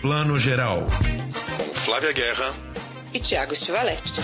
Plano Geral. Com Flávia Guerra e Tiago Stivaletti.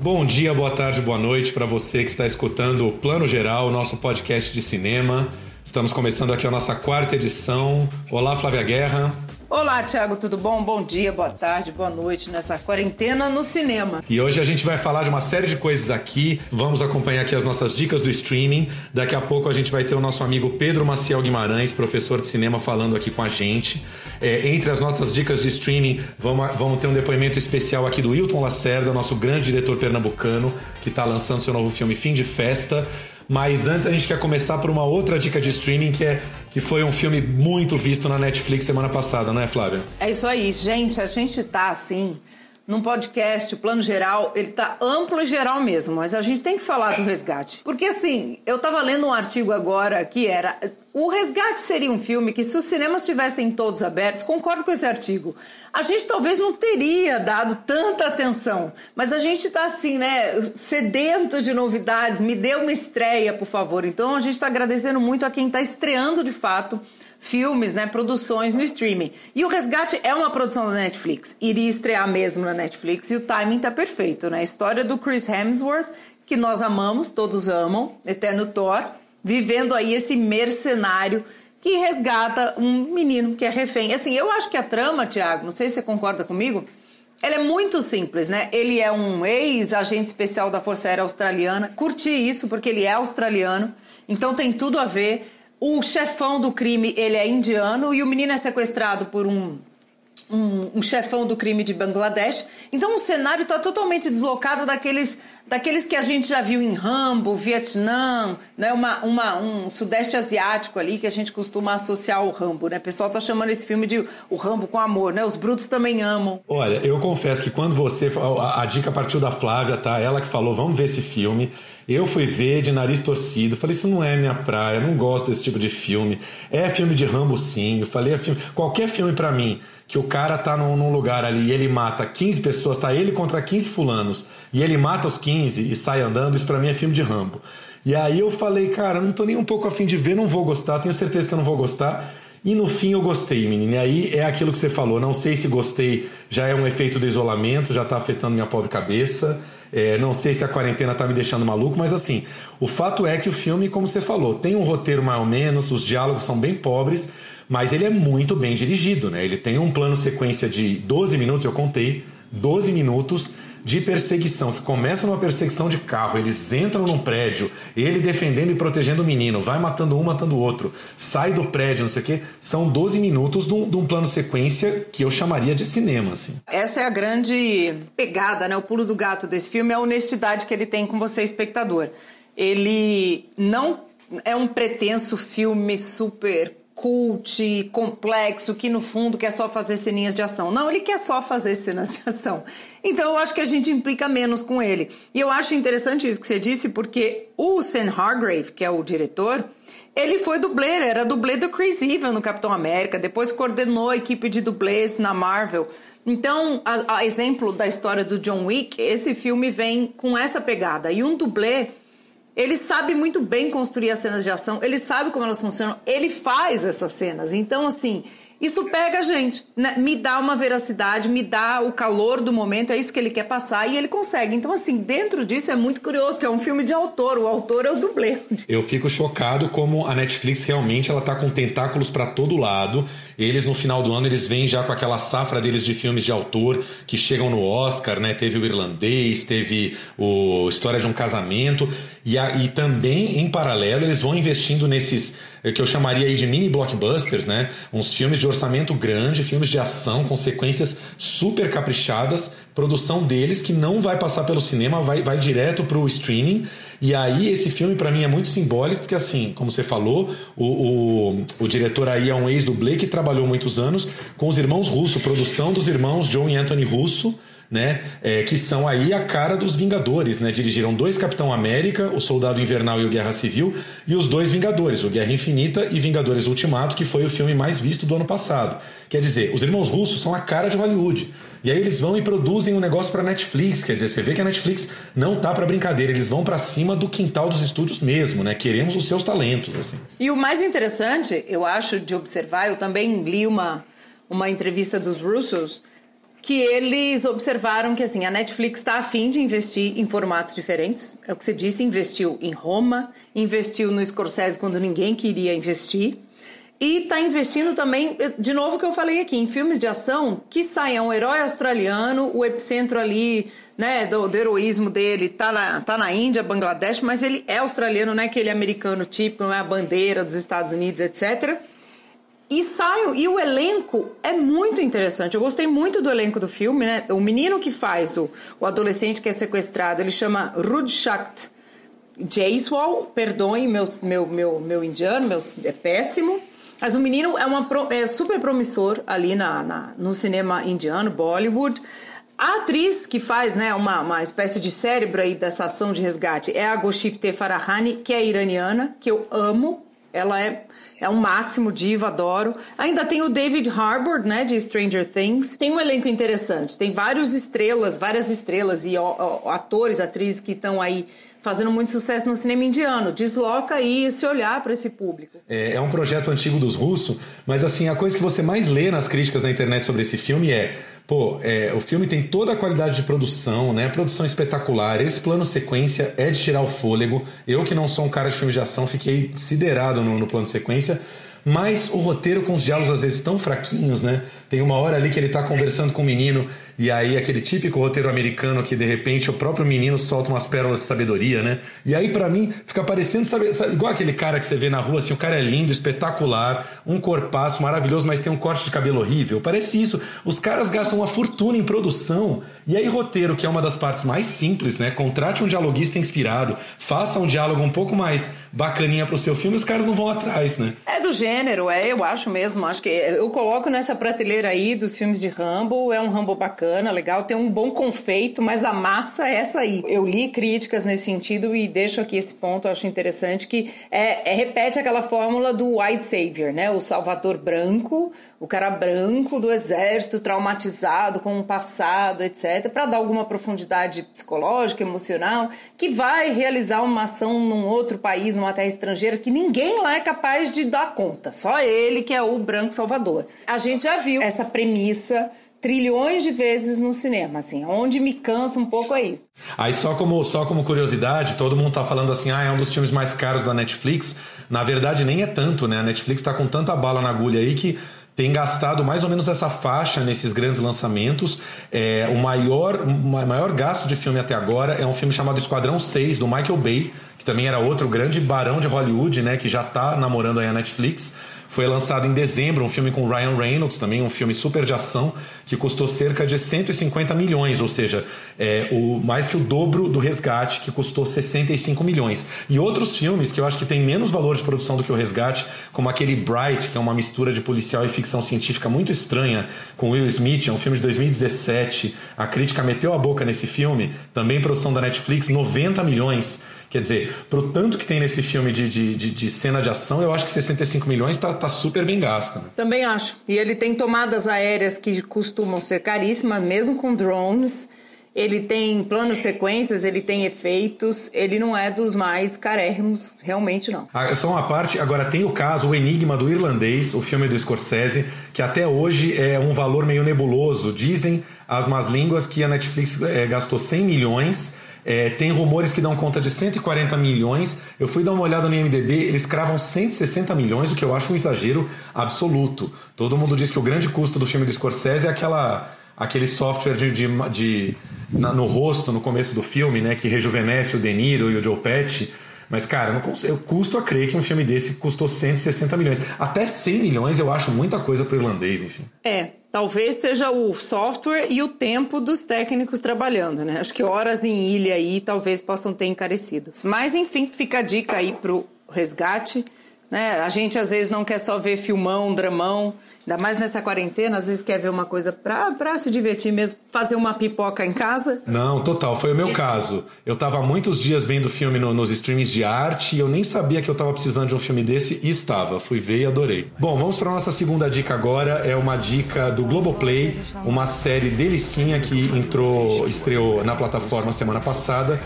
Bom dia, boa tarde, boa noite para você que está escutando o Plano Geral, nosso podcast de cinema. Estamos começando aqui a nossa quarta edição. Olá, Flávia Guerra. Olá, Tiago, tudo bom? Bom dia, boa tarde, boa noite nessa quarentena no cinema. E hoje a gente vai falar de uma série de coisas aqui. Vamos acompanhar aqui as nossas dicas do streaming. Daqui a pouco a gente vai ter o nosso amigo Pedro Maciel Guimarães, professor de cinema, falando aqui com a gente. É, entre as nossas dicas de streaming, vamos, vamos ter um depoimento especial aqui do Wilton Lacerda, nosso grande diretor pernambucano, que está lançando seu novo filme Fim de Festa. Mas antes a gente quer começar por uma outra dica de streaming que é que foi um filme muito visto na Netflix semana passada, não é, Flávia? É isso aí, gente. A gente tá assim num podcast, o plano geral, ele tá amplo e geral mesmo, mas a gente tem que falar do resgate. Porque assim, eu tava lendo um artigo agora que era o Resgate seria um filme que, se os cinemas estivessem todos abertos, concordo com esse artigo, a gente talvez não teria dado tanta atenção. Mas a gente está assim, né, sedento de novidades. Me dê uma estreia, por favor. Então a gente está agradecendo muito a quem está estreando de fato filmes, né, produções no streaming. E o Resgate é uma produção da Netflix. Iria estrear mesmo na Netflix e o timing tá perfeito, né? A história do Chris Hemsworth, que nós amamos, todos amam, Eterno Thor, vivendo aí esse mercenário que resgata um menino que é refém. Assim, eu acho que a trama, Tiago, não sei se você concorda comigo, ela é muito simples, né? Ele é um ex-agente especial da Força Aérea Australiana. Curti isso porque ele é australiano, então tem tudo a ver. O chefão do crime, ele é indiano e o menino é sequestrado por um um, um, chefão do crime de Bangladesh. Então o cenário está totalmente deslocado daqueles, daqueles que a gente já viu em Rambo, Vietnã, né? uma, uma, um sudeste asiático ali que a gente costuma associar ao Rambo. Né? O pessoal está chamando esse filme de o Rambo com amor, né? Os brutos também amam. Olha, eu confesso que quando você. A, a dica partiu da Flávia, tá? Ela que falou, vamos ver esse filme. Eu fui ver de nariz torcido, falei, isso não é minha praia, não gosto desse tipo de filme. É filme de Rambo sim, eu falei, é filme, qualquer filme para mim que o cara tá num, num, lugar ali e ele mata 15 pessoas, tá ele contra 15 fulanos, e ele mata os 15 e sai andando, isso pra mim é filme de Rambo. E aí eu falei, cara, não tô nem um pouco afim de ver, não vou gostar, tenho certeza que eu não vou gostar. E no fim eu gostei, menina. E aí é aquilo que você falou, não sei se gostei, já é um efeito do isolamento, já tá afetando minha pobre cabeça. É, não sei se a quarentena tá me deixando maluco, mas assim, o fato é que o filme, como você falou, tem um roteiro mais ou menos, os diálogos são bem pobres, mas ele é muito bem dirigido, né? Ele tem um plano sequência de 12 minutos, eu contei, 12 minutos de perseguição, que começa numa perseguição de carro, eles entram num prédio, ele defendendo e protegendo o menino, vai matando um, matando o outro, sai do prédio, não sei o quê. São 12 minutos de um, plano sequência que eu chamaria de cinema, assim. Essa é a grande pegada, né? O pulo do gato desse filme é a honestidade que ele tem com você, espectador. Ele não é um pretenso filme super cult, complexo, que no fundo quer só fazer ceninhas de ação. Não, ele quer só fazer cenas de ação. Então eu acho que a gente implica menos com ele. E eu acho interessante isso que você disse, porque o Sam Hargrave, que é o diretor, ele foi dublê, era dublê do Chris Evans no Capitão América, depois coordenou a equipe de dublês na Marvel. Então, a, a exemplo da história do John Wick, esse filme vem com essa pegada. E um dublê ele sabe muito bem construir as cenas de ação, ele sabe como elas funcionam, ele faz essas cenas. Então, assim, isso pega a gente, né? me dá uma veracidade, me dá o calor do momento, é isso que ele quer passar e ele consegue. Então, assim, dentro disso é muito curioso, que é um filme de autor, o autor é o dublê. Eu fico chocado como a Netflix realmente ela tá com tentáculos para todo lado. Eles no final do ano eles vêm já com aquela safra deles de filmes de autor que chegam no Oscar, né? Teve o Irlandês, teve o História de um Casamento e, a, e também em paralelo eles vão investindo nesses que eu chamaria aí de mini blockbusters, né? Uns filmes de orçamento grande, filmes de ação com sequências super caprichadas, produção deles que não vai passar pelo cinema, vai, vai direto para o streaming. E aí esse filme para mim é muito simbólico, porque assim, como você falou, o, o, o diretor aí é um ex-dublê que trabalhou muitos anos com os irmãos Russo, produção dos irmãos John e Anthony Russo, né? É, que são aí a cara dos Vingadores, né? Dirigiram dois Capitão América, o Soldado Invernal e o Guerra Civil, e os dois Vingadores, o Guerra Infinita e Vingadores Ultimato, que foi o filme mais visto do ano passado. Quer dizer, os irmãos russos são a cara de Hollywood. E aí eles vão e produzem um negócio para Netflix, quer dizer, você vê que a Netflix não tá para brincadeira, eles vão para cima do quintal dos estúdios mesmo, né? Queremos os seus talentos, assim. E o mais interessante, eu acho, de observar, eu também li uma, uma entrevista dos Russos, que eles observaram que assim a Netflix está afim de investir em formatos diferentes. É o que você disse, investiu em Roma, investiu no Scorsese quando ninguém queria investir. E está investindo também, de novo que eu falei aqui, em filmes de ação que saiam um herói australiano, o epicentro ali, né, do, do, heroísmo dele tá na, tá na Índia, Bangladesh, mas ele é australiano, não é aquele americano típico, não é a bandeira dos Estados Unidos, etc. E saio, e o elenco é muito interessante. Eu gostei muito do elenco do filme, né? O menino que faz o, o adolescente que é sequestrado, ele chama Rudshakt Jaiswal. Perdoem meus, meu, meu, meu indiano, meu, é péssimo. Mas o menino é, uma, é super promissor ali na, na, no cinema indiano, Bollywood. A atriz que faz né, uma, uma espécie de cérebro aí dessa ação de resgate é a Goshifte Farahani, que é iraniana, que eu amo. Ela é, é um máximo diva, adoro. Ainda tem o David Harbour, né, de Stranger Things. Tem um elenco interessante. Tem várias estrelas, várias estrelas e ó, ó, atores, atrizes que estão aí fazendo muito sucesso no cinema indiano. Desloca aí esse olhar para esse público. É, é, um projeto antigo dos russos, mas assim, a coisa que você mais lê nas críticas na internet sobre esse filme é Pô, é, o filme tem toda a qualidade de produção, né? Produção espetacular. Esse plano sequência é de tirar o fôlego. Eu, que não sou um cara de filme de ação, fiquei siderado no, no plano sequência. Mas o roteiro com os diálogos às vezes tão fraquinhos, né? Tem uma hora ali que ele tá conversando com o menino e aí aquele típico roteiro americano que de repente o próprio menino solta umas pérolas de sabedoria, né? E aí para mim fica parecendo, sabe, sabe, igual aquele cara que você vê na rua, assim, o cara é lindo, espetacular, um corpaço maravilhoso, mas tem um corte de cabelo horrível. Parece isso. Os caras gastam uma fortuna em produção e aí roteiro, que é uma das partes mais simples, né? Contrate um dialoguista inspirado, faça um diálogo um pouco mais bacaninha pro seu filme, os caras não vão atrás, né? É do gênero, é, eu acho mesmo, acho que eu coloco nessa prateleira aí dos filmes de Rambo, é um Rambo bacana, legal, tem um bom confeito, mas a massa é essa aí. Eu li críticas nesse sentido e deixo aqui esse ponto, acho interessante, que é, é repete aquela fórmula do White Savior, né? O salvador branco, o cara branco do exército, traumatizado com um passado, etc., para dar alguma profundidade psicológica, emocional, que vai realizar uma ação num outro país, numa terra estrangeira, que ninguém lá é capaz de dar conta, só ele que é o branco salvador. A gente já viu essa premissa trilhões de vezes no cinema, assim, onde me cansa um pouco é isso. Aí só como só como curiosidade, todo mundo tá falando assim, ah, é um dos filmes mais caros da Netflix. Na verdade nem é tanto, né? A Netflix tá com tanta bala na agulha aí que tem gastado mais ou menos essa faixa nesses grandes lançamentos. É, o maior, o maior gasto de filme até agora é um filme chamado Esquadrão 6, do Michael Bay, que também era outro grande barão de Hollywood, né, que já está namorando aí a Netflix. Foi lançado em dezembro um filme com Ryan Reynolds, também um filme super de ação, que custou cerca de 150 milhões, ou seja, é, o, mais que o dobro do Resgate, que custou 65 milhões. E outros filmes que eu acho que tem menos valor de produção do que o Resgate, como aquele Bright, que é uma mistura de policial e ficção científica muito estranha, com Will Smith, é um filme de 2017. A crítica meteu a boca nesse filme, também produção da Netflix, 90 milhões. Quer dizer, pro tanto que tem nesse filme de, de, de, de cena de ação, eu acho que 65 milhões tá, tá super bem gasto. Né? Também acho. E ele tem tomadas aéreas que costumam ser caríssimas, mesmo com drones. Ele tem planos sequências, ele tem efeitos, ele não é dos mais carérrimos, realmente não. Ah, só uma parte, agora tem o caso, o Enigma do Irlandês, o filme do Scorsese, que até hoje é um valor meio nebuloso. Dizem as más línguas que a Netflix é, gastou 100 milhões é, tem rumores que dão conta de 140 milhões. Eu fui dar uma olhada no IMDB, eles cravam 160 milhões, o que eu acho um exagero absoluto. Todo mundo diz que o grande custo do filme do Scorsese é aquela, aquele software de, de, de na, no rosto no começo do filme, né, que rejuvenesce o De Niro e o Joe Pesci. Mas, cara, eu, eu custo a crer que um filme desse custou 160 milhões. Até 100 milhões eu acho muita coisa pro irlandês, enfim. É, talvez seja o software e o tempo dos técnicos trabalhando, né? Acho que horas em ilha aí talvez possam ter encarecido. Mas, enfim, fica a dica aí pro resgate. Né? A gente às vezes não quer só ver filmão, dramão. Ainda mais nessa quarentena, às vezes quer ver uma coisa pra se divertir mesmo, fazer uma pipoca em casa. Não, total, foi o meu caso. Eu tava muitos dias vendo filme no, nos streams de arte e eu nem sabia que eu tava precisando de um filme desse e estava. Fui ver e adorei. Bom, vamos pra nossa segunda dica agora. É uma dica do Globoplay, uma série delicinha que entrou, estreou na plataforma semana passada.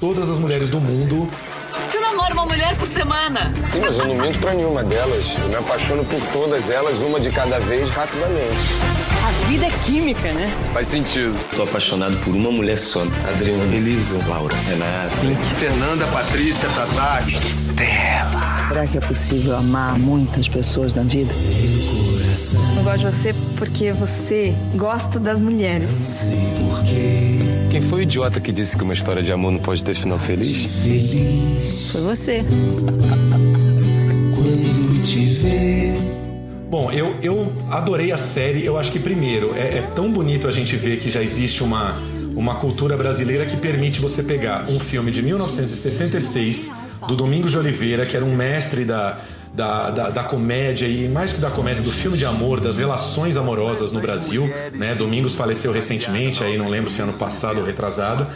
Todas as mulheres do mundo namora uma mulher por semana. Sim, mas eu não minto pra nenhuma delas. Eu me apaixono por todas elas, uma de cada vez, rapidamente. A vida é química, né? Faz sentido. Tô apaixonado por uma mulher só. Adriana, Elisa, Laura, Renata, Pink, Fernanda, Patrícia, Tatá, Estela. Será que é possível amar muitas pessoas na vida? Eu gosto de você porque você gosta das mulheres. Quem foi o idiota que disse que uma história de amor não pode ter final feliz? Foi você. Quando te ver. Bom, eu, eu adorei a série. Eu acho que, primeiro, é, é tão bonito a gente ver que já existe uma, uma cultura brasileira que permite você pegar um filme de 1966 do Domingos de Oliveira, que era um mestre da, da, da, da, comédia e mais que da comédia, do filme de amor, das relações amorosas no Brasil. Né? Domingos faleceu recentemente, aí não lembro se ano passado ou retrasado.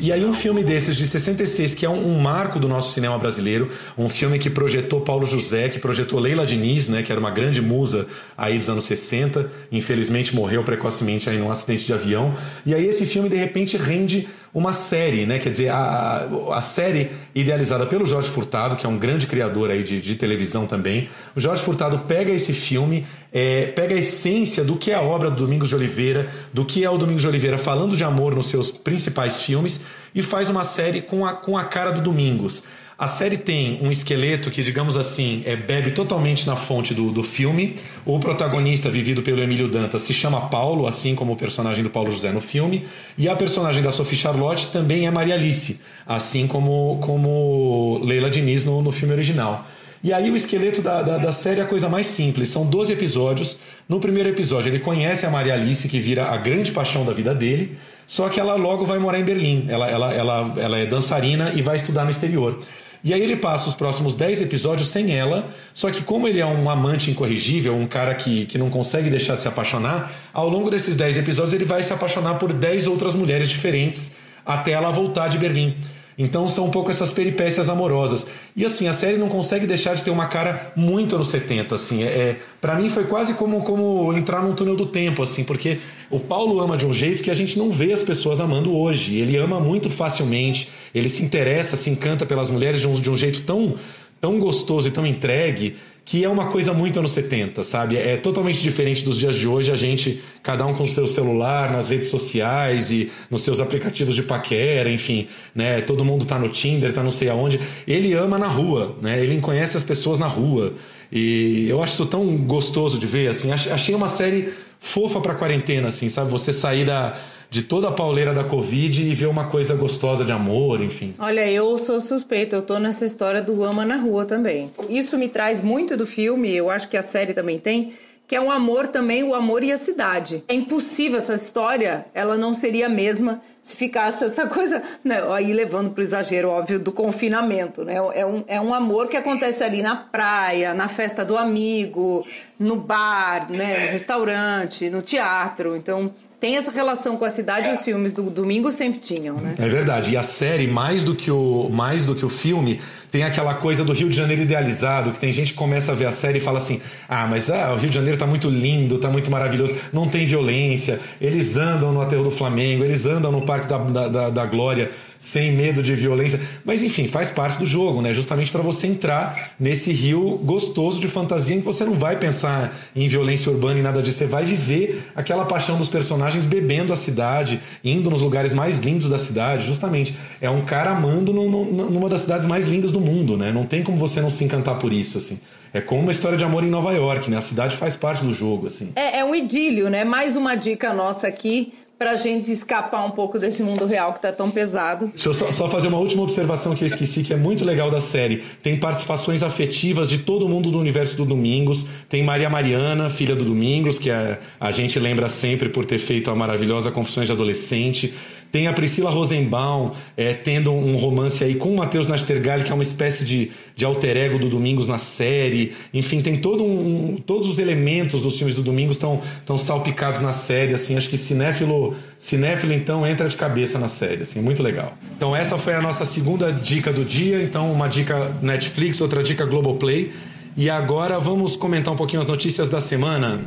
E aí um filme desses de 66, que é um, um, marco do nosso cinema brasileiro, um filme que projetou Paulo José, que projetou Leila Diniz, né? que era uma grande musa aí dos anos 60, infelizmente morreu precocemente aí num acidente de avião. E aí esse filme de repente rende uma série, né? Quer dizer, a, a série idealizada pelo Jorge Furtado, que é um grande criador aí de, de televisão também. O Jorge Furtado pega esse filme, é, pega a essência do que é a obra do Domingos de Oliveira, do que é o Domingos de Oliveira falando de amor nos seus principais filmes e faz uma série com a, com a cara do Domingos. A série tem um esqueleto que, digamos assim, é, bebe totalmente na fonte do, do filme. O protagonista, vivido pelo Emílio Dantas, se chama Paulo, assim como o personagem do Paulo José no filme. E a personagem da Sophie Charlotte também é Maria Alice, assim como, como Leila Diniz no, no filme original. E aí o esqueleto da, da, da, série é a coisa mais simples. São 12 episódios. No primeiro episódio ele conhece a Maria Alice, que vira a grande paixão da vida dele. Só que ela logo vai morar em Berlim. Ela, ela, ela, ela é dançarina e vai estudar no exterior. E aí ele passa os próximos 10 episódios sem ela, só que como ele é um amante incorrigível, um cara que, que não consegue deixar de se apaixonar, ao longo desses 10 episódios ele vai se apaixonar por 10 outras mulheres diferentes até ela voltar de Berlim. Então são um pouco essas peripécias amorosas. E assim, a série não consegue deixar de ter uma cara muito anos 70, assim. É, para mim foi quase como, como entrar num túnel do tempo, assim, porque o Paulo ama de um jeito que a gente não vê as pessoas amando hoje. Ele ama muito facilmente, ele se interessa, se encanta pelas mulheres de um, de um jeito tão, tão gostoso e tão entregue que é uma coisa muito anos 70, sabe? É totalmente diferente dos dias de hoje, a gente, cada um com o seu celular, nas redes sociais e nos seus aplicativos de paquera, enfim, né? Todo mundo tá no Tinder, tá não sei aonde. Ele ama na rua, né? Ele conhece as pessoas na rua. E eu acho isso tão gostoso de ver, assim. Achei uma série fofa pra quarentena, assim, sabe? Você sair da de toda a pauleira da Covid e ver uma coisa gostosa de amor, enfim. Olha, eu sou suspeita, eu tô nessa história do ama na rua também. Isso me traz muito do filme, eu acho que a série também tem, que é o amor também, o amor e a cidade. É impossível essa história, ela não seria a mesma se ficasse essa coisa, né, aí levando para exagero óbvio do confinamento, né? É um, é um amor que acontece ali na praia, na festa do amigo, no bar, né, no restaurante, no teatro. Então, tem essa relação com a cidade, os filmes do domingo sempre tinham, né? É verdade. E a série, mais do que o, mais do que o filme, tem aquela coisa do Rio de Janeiro idealizado, que tem gente que começa a ver a série e fala assim: ah, mas ah, o Rio de Janeiro tá muito lindo, tá muito maravilhoso, não tem violência, eles andam no aterro do Flamengo, eles andam no Parque da, da, da, da Glória sem medo de violência. Mas enfim, faz parte do jogo, né? Justamente para você entrar nesse rio gostoso de fantasia em que você não vai pensar em violência urbana e nada disso. Você vai viver aquela paixão dos personagens bebendo a cidade, indo nos lugares mais lindos da cidade. Justamente, é um cara amando no, no, numa das cidades mais lindas do mundo, né? Não tem como você não se encantar por isso, assim. É como uma história de amor em Nova York, né? A cidade faz parte do jogo, assim. É, é um idílio, né? Mais uma dica nossa aqui para a gente escapar um pouco desse mundo real que está tão pesado. Deixa eu só, só, fazer uma última observação que eu esqueci, que é muito legal da série. Tem participações afetivas de todo mundo do universo do Domingos. Tem Maria Mariana, filha do Domingos, que é, a gente lembra sempre por ter feito a maravilhosa Confissões de Adolescente. Tem a Priscila Rosenbaum é, tendo um romance aí com o Matheus Nastergalli, que é uma espécie de, de alter ego do Domingos na série. Enfim, tem todo um, todos os elementos dos filmes do Domingos estão tão salpicados na série. Assim, acho que cinéfilo, cinéfilo então entra de cabeça na série. Assim, muito legal. Então essa foi a nossa segunda dica do dia. Então uma dica Netflix, outra dica Globoplay. E agora vamos comentar um pouquinho as notícias da semana.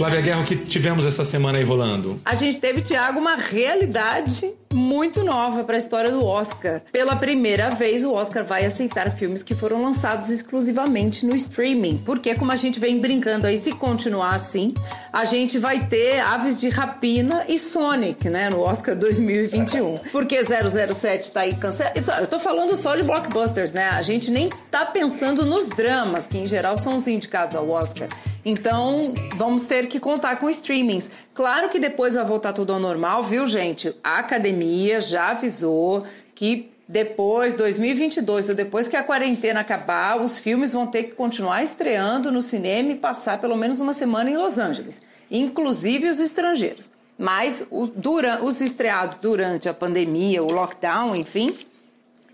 Flávia Guerra, o que tivemos essa semana aí rolando? A gente teve, Tiago, uma realidade muito nova para a história do Oscar. Pela primeira vez, o Oscar vai aceitar filmes que foram lançados exclusivamente no streaming. Porque, como a gente vem brincando aí, se continuar assim, a gente vai ter Aves de Rapina e Sonic, né, no Oscar 2021. Porque 007 tá aí cancelado. Eu tô falando só de blockbusters, né? A gente nem tá pensando nos dramas, que em geral são os indicados ao Oscar. Então, vamos ter que contar com streamings. Claro que depois vai voltar tudo ao normal, viu, gente? A academia já avisou que depois, 2022, ou depois que a quarentena acabar, os filmes vão ter que continuar estreando no cinema e passar pelo menos uma semana em Los Angeles, inclusive os estrangeiros. Mas os, os estreados durante a pandemia, o lockdown, enfim,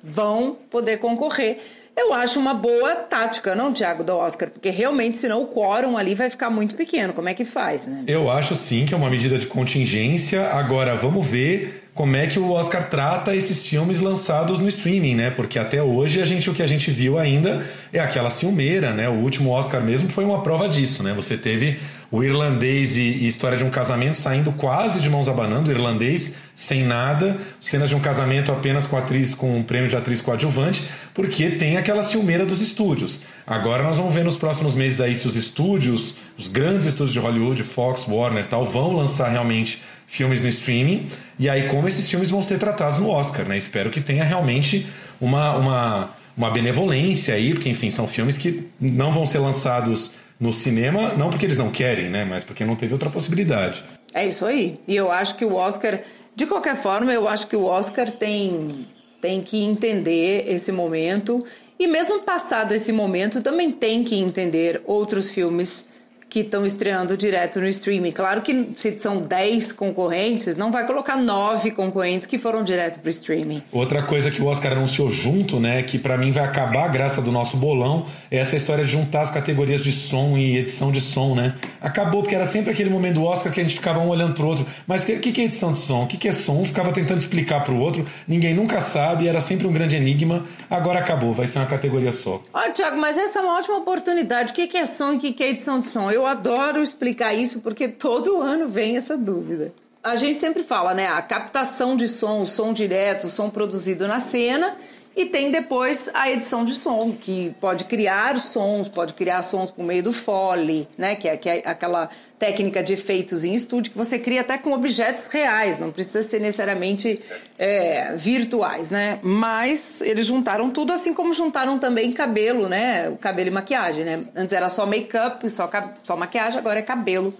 vão poder concorrer. Eu acho uma boa tática, não, Thiago, do Oscar, porque realmente, senão o quórum ali vai ficar muito pequeno. Como é que faz, né? Eu acho sim que é uma medida de contingência. Agora, vamos ver como é que o Oscar trata esses filmes lançados no streaming, né? Porque até hoje a gente o que a gente viu ainda é aquela ciumeira, né? O último Oscar mesmo foi uma prova disso, né? Você teve o irlandês e, e história de um casamento saindo quase de mãos abanando, o irlandês sem nada, cenas de um casamento apenas com atriz com um prêmio de atriz coadjuvante, porque tem aquela ciumeira dos estúdios. Agora nós vamos ver nos próximos meses aí se os estúdios, os grandes estúdios de Hollywood, Fox, Warner e tal, vão lançar realmente filmes no streaming, e aí como esses filmes vão ser tratados no Oscar, né? Espero que tenha realmente uma, uma, uma benevolência aí, porque enfim, são filmes que não vão ser lançados no cinema, não porque eles não querem, né? Mas porque não teve outra possibilidade. É isso aí. E eu acho que o Oscar, de qualquer forma, eu acho que o Oscar tem, tem que entender esse momento. E mesmo passado esse momento, também tem que entender outros filmes que estão estreando direto no streaming. Claro que se são 10 concorrentes, não vai colocar 9 concorrentes que foram direto pro streaming. Outra coisa que o Oscar anunciou junto, né, que para mim vai acabar a graça do nosso bolão, é essa história de juntar as categorias de som e edição de som, né? Acabou porque era sempre aquele momento do Oscar que a gente ficava um olhando pro outro, mas o que, que, é edição de som? O que, que é som? Um ficava tentando explicar pro outro, ninguém nunca sabe, era sempre um grande enigma. Agora acabou, vai ser uma categoria só. Olha, Tiago, mas essa é uma ótima oportunidade. O que, que é som e o que, que é edição de som? Eu adoro explicar isso porque todo ano vem essa dúvida. A gente sempre fala, né? A captação de som, o som direto, o som produzido na cena. E tem depois a edição de som, que pode criar sons, pode criar sons por meio do Foley, né? Que é, que é aquela técnica de efeitos em estúdio que você cria até com objetos reais, não precisa ser necessariamente é, virtuais, né? Mas eles juntaram tudo, assim como juntaram também cabelo, né? O cabelo e maquiagem, né? Antes era só make-up, só, só maquiagem, agora é cabelo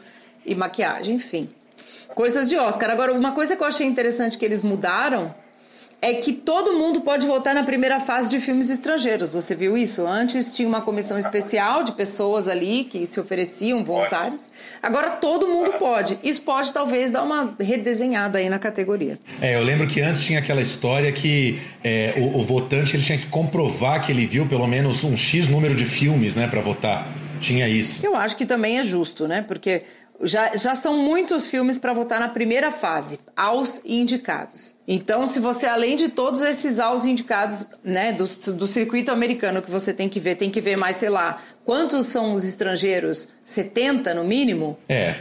e maquiagem, enfim. Coisas de Oscar. Agora, uma coisa que eu achei interessante que eles mudaram é que todo mundo pode votar na primeira fase de filmes estrangeiros. Você viu isso? Antes tinha uma comissão especial de pessoas ali que se ofereciam voluntários. Agora todo mundo pode. Isso pode talvez dar uma redesenhada aí na categoria. É, eu lembro que antes tinha aquela história que é, o, o, votante ele tinha que comprovar que ele viu pelo menos um X número de filmes, né, para votar. Tinha isso. Eu acho que também é justo, né? Porque já, já são muitos filmes para votar na primeira fase, aos indicados. Então, se você, além de todos esses aos indicados, né, do, do circuito americano que você tem que ver, tem que ver mais, sei lá, quantos são os estrangeiros? 70 no mínimo? É,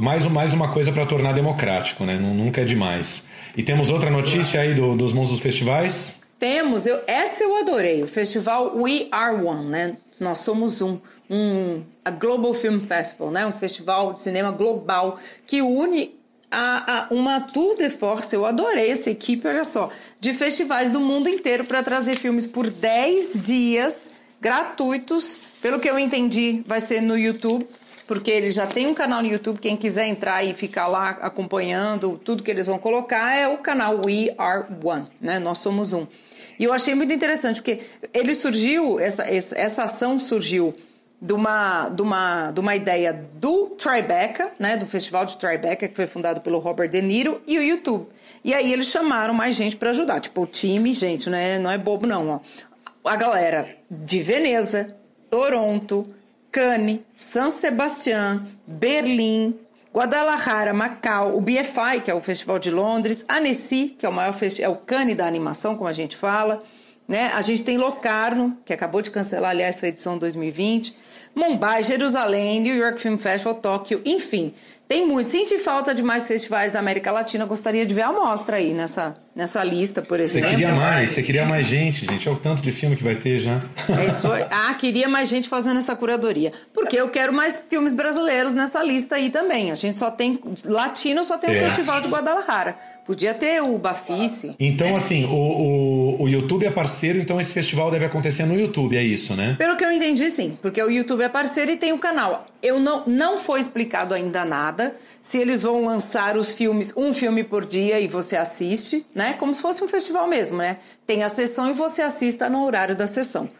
mais, mais uma coisa para tornar democrático, né? Nunca é demais. E temos outra notícia aí do, dos mundos dos festivais? Temos, eu, essa eu adorei, o festival We Are One, né? Nós somos um um a Global Film Festival, né? um festival de cinema global que une a, a, uma tour de force. Eu adorei essa equipe, olha só, de festivais do mundo inteiro para trazer filmes por 10 dias gratuitos. Pelo que eu entendi, vai ser no YouTube, porque eles já têm um canal no YouTube. Quem quiser entrar e ficar lá acompanhando tudo que eles vão colocar é o canal We Are One, né? Nós somos um. E eu achei muito interessante, porque ele surgiu, essa, essa ação surgiu de uma, de uma, de uma ideia do Tribeca, né, do Festival de Tribeca, que foi fundado pelo Robert De Niro, e o YouTube. E aí eles chamaram mais gente para ajudar, tipo o time, gente, não é, não é bobo não, ó. A galera de Veneza, Toronto, Cannes, San Sebastián, Berlim, Guadalajara, Macau, o BFI, que é o Festival de Londres, Annecy, que é o maior é o Cannes da animação, como a gente fala, né? A gente tem Locarno, que acabou de cancelar, aliás, sua edição 2020, Mumbai, Jerusalém, New York Film Festival, Tóquio, enfim. Tem muito. Senti falta de mais festivais da América Latina. Gostaria de ver a mostra aí nessa, nessa lista, por exemplo. Você queria mais, você queria mais gente, gente. Olha o tanto de filme que vai ter já. É isso aí. Ah, queria mais gente fazendo essa curadoria. Porque eu quero mais filmes brasileiros nessa lista aí também. A gente só tem. Latino só tem é. o Festival de Guadalajara. Podia ter o Bafice. Então, assim, o, o, o, YouTube é parceiro, então esse festival deve acontecer no YouTube, é isso, né? Pelo que eu entendi, sim. Porque o YouTube é parceiro e tem o canal. Eu não, não foi explicado ainda nada se eles vão lançar os filmes, um filme por dia e você assiste, né? Como se fosse um festival mesmo, né? Tem a sessão e você assista no horário da sessão.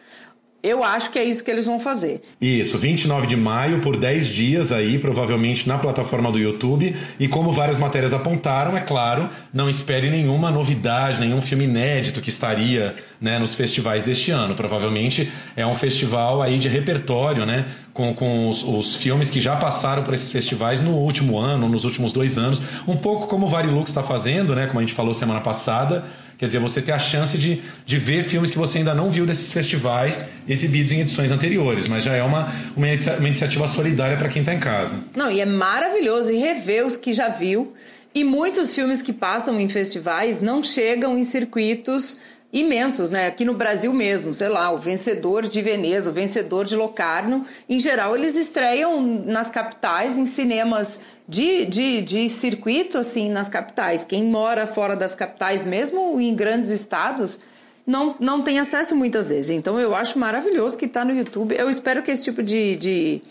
Eu acho que é isso que eles vão fazer. Isso, 29 de maio, por 10 dias aí, provavelmente na plataforma do YouTube. E como várias matérias apontaram, é claro, não espere nenhuma novidade, nenhum filme inédito que estaria né, nos festivais deste ano. Provavelmente é um festival aí de repertório, né? Com, com os, os, filmes que já passaram por esses festivais no último ano, nos últimos dois anos. Um pouco como o Varilux está fazendo, né? Como a gente falou semana passada Quer dizer, você ter a chance de, de ver filmes que você ainda não viu desses festivais exibidos em edições anteriores, mas já é uma, uma, uma iniciativa solidária para quem está em casa. Não, e é maravilhoso e rever os que já viu. E muitos filmes que passam em festivais não chegam em circuitos imensos, né? Aqui no Brasil mesmo, sei lá, o vencedor de Veneza, o vencedor de Locarno, em geral eles estreiam nas capitais, em cinemas de, de, de circuito, assim, nas capitais. Quem mora fora das capitais, mesmo em grandes estados, não, não tem acesso muitas vezes. Então eu acho maravilhoso que está no YouTube. Eu espero que esse tipo de, de.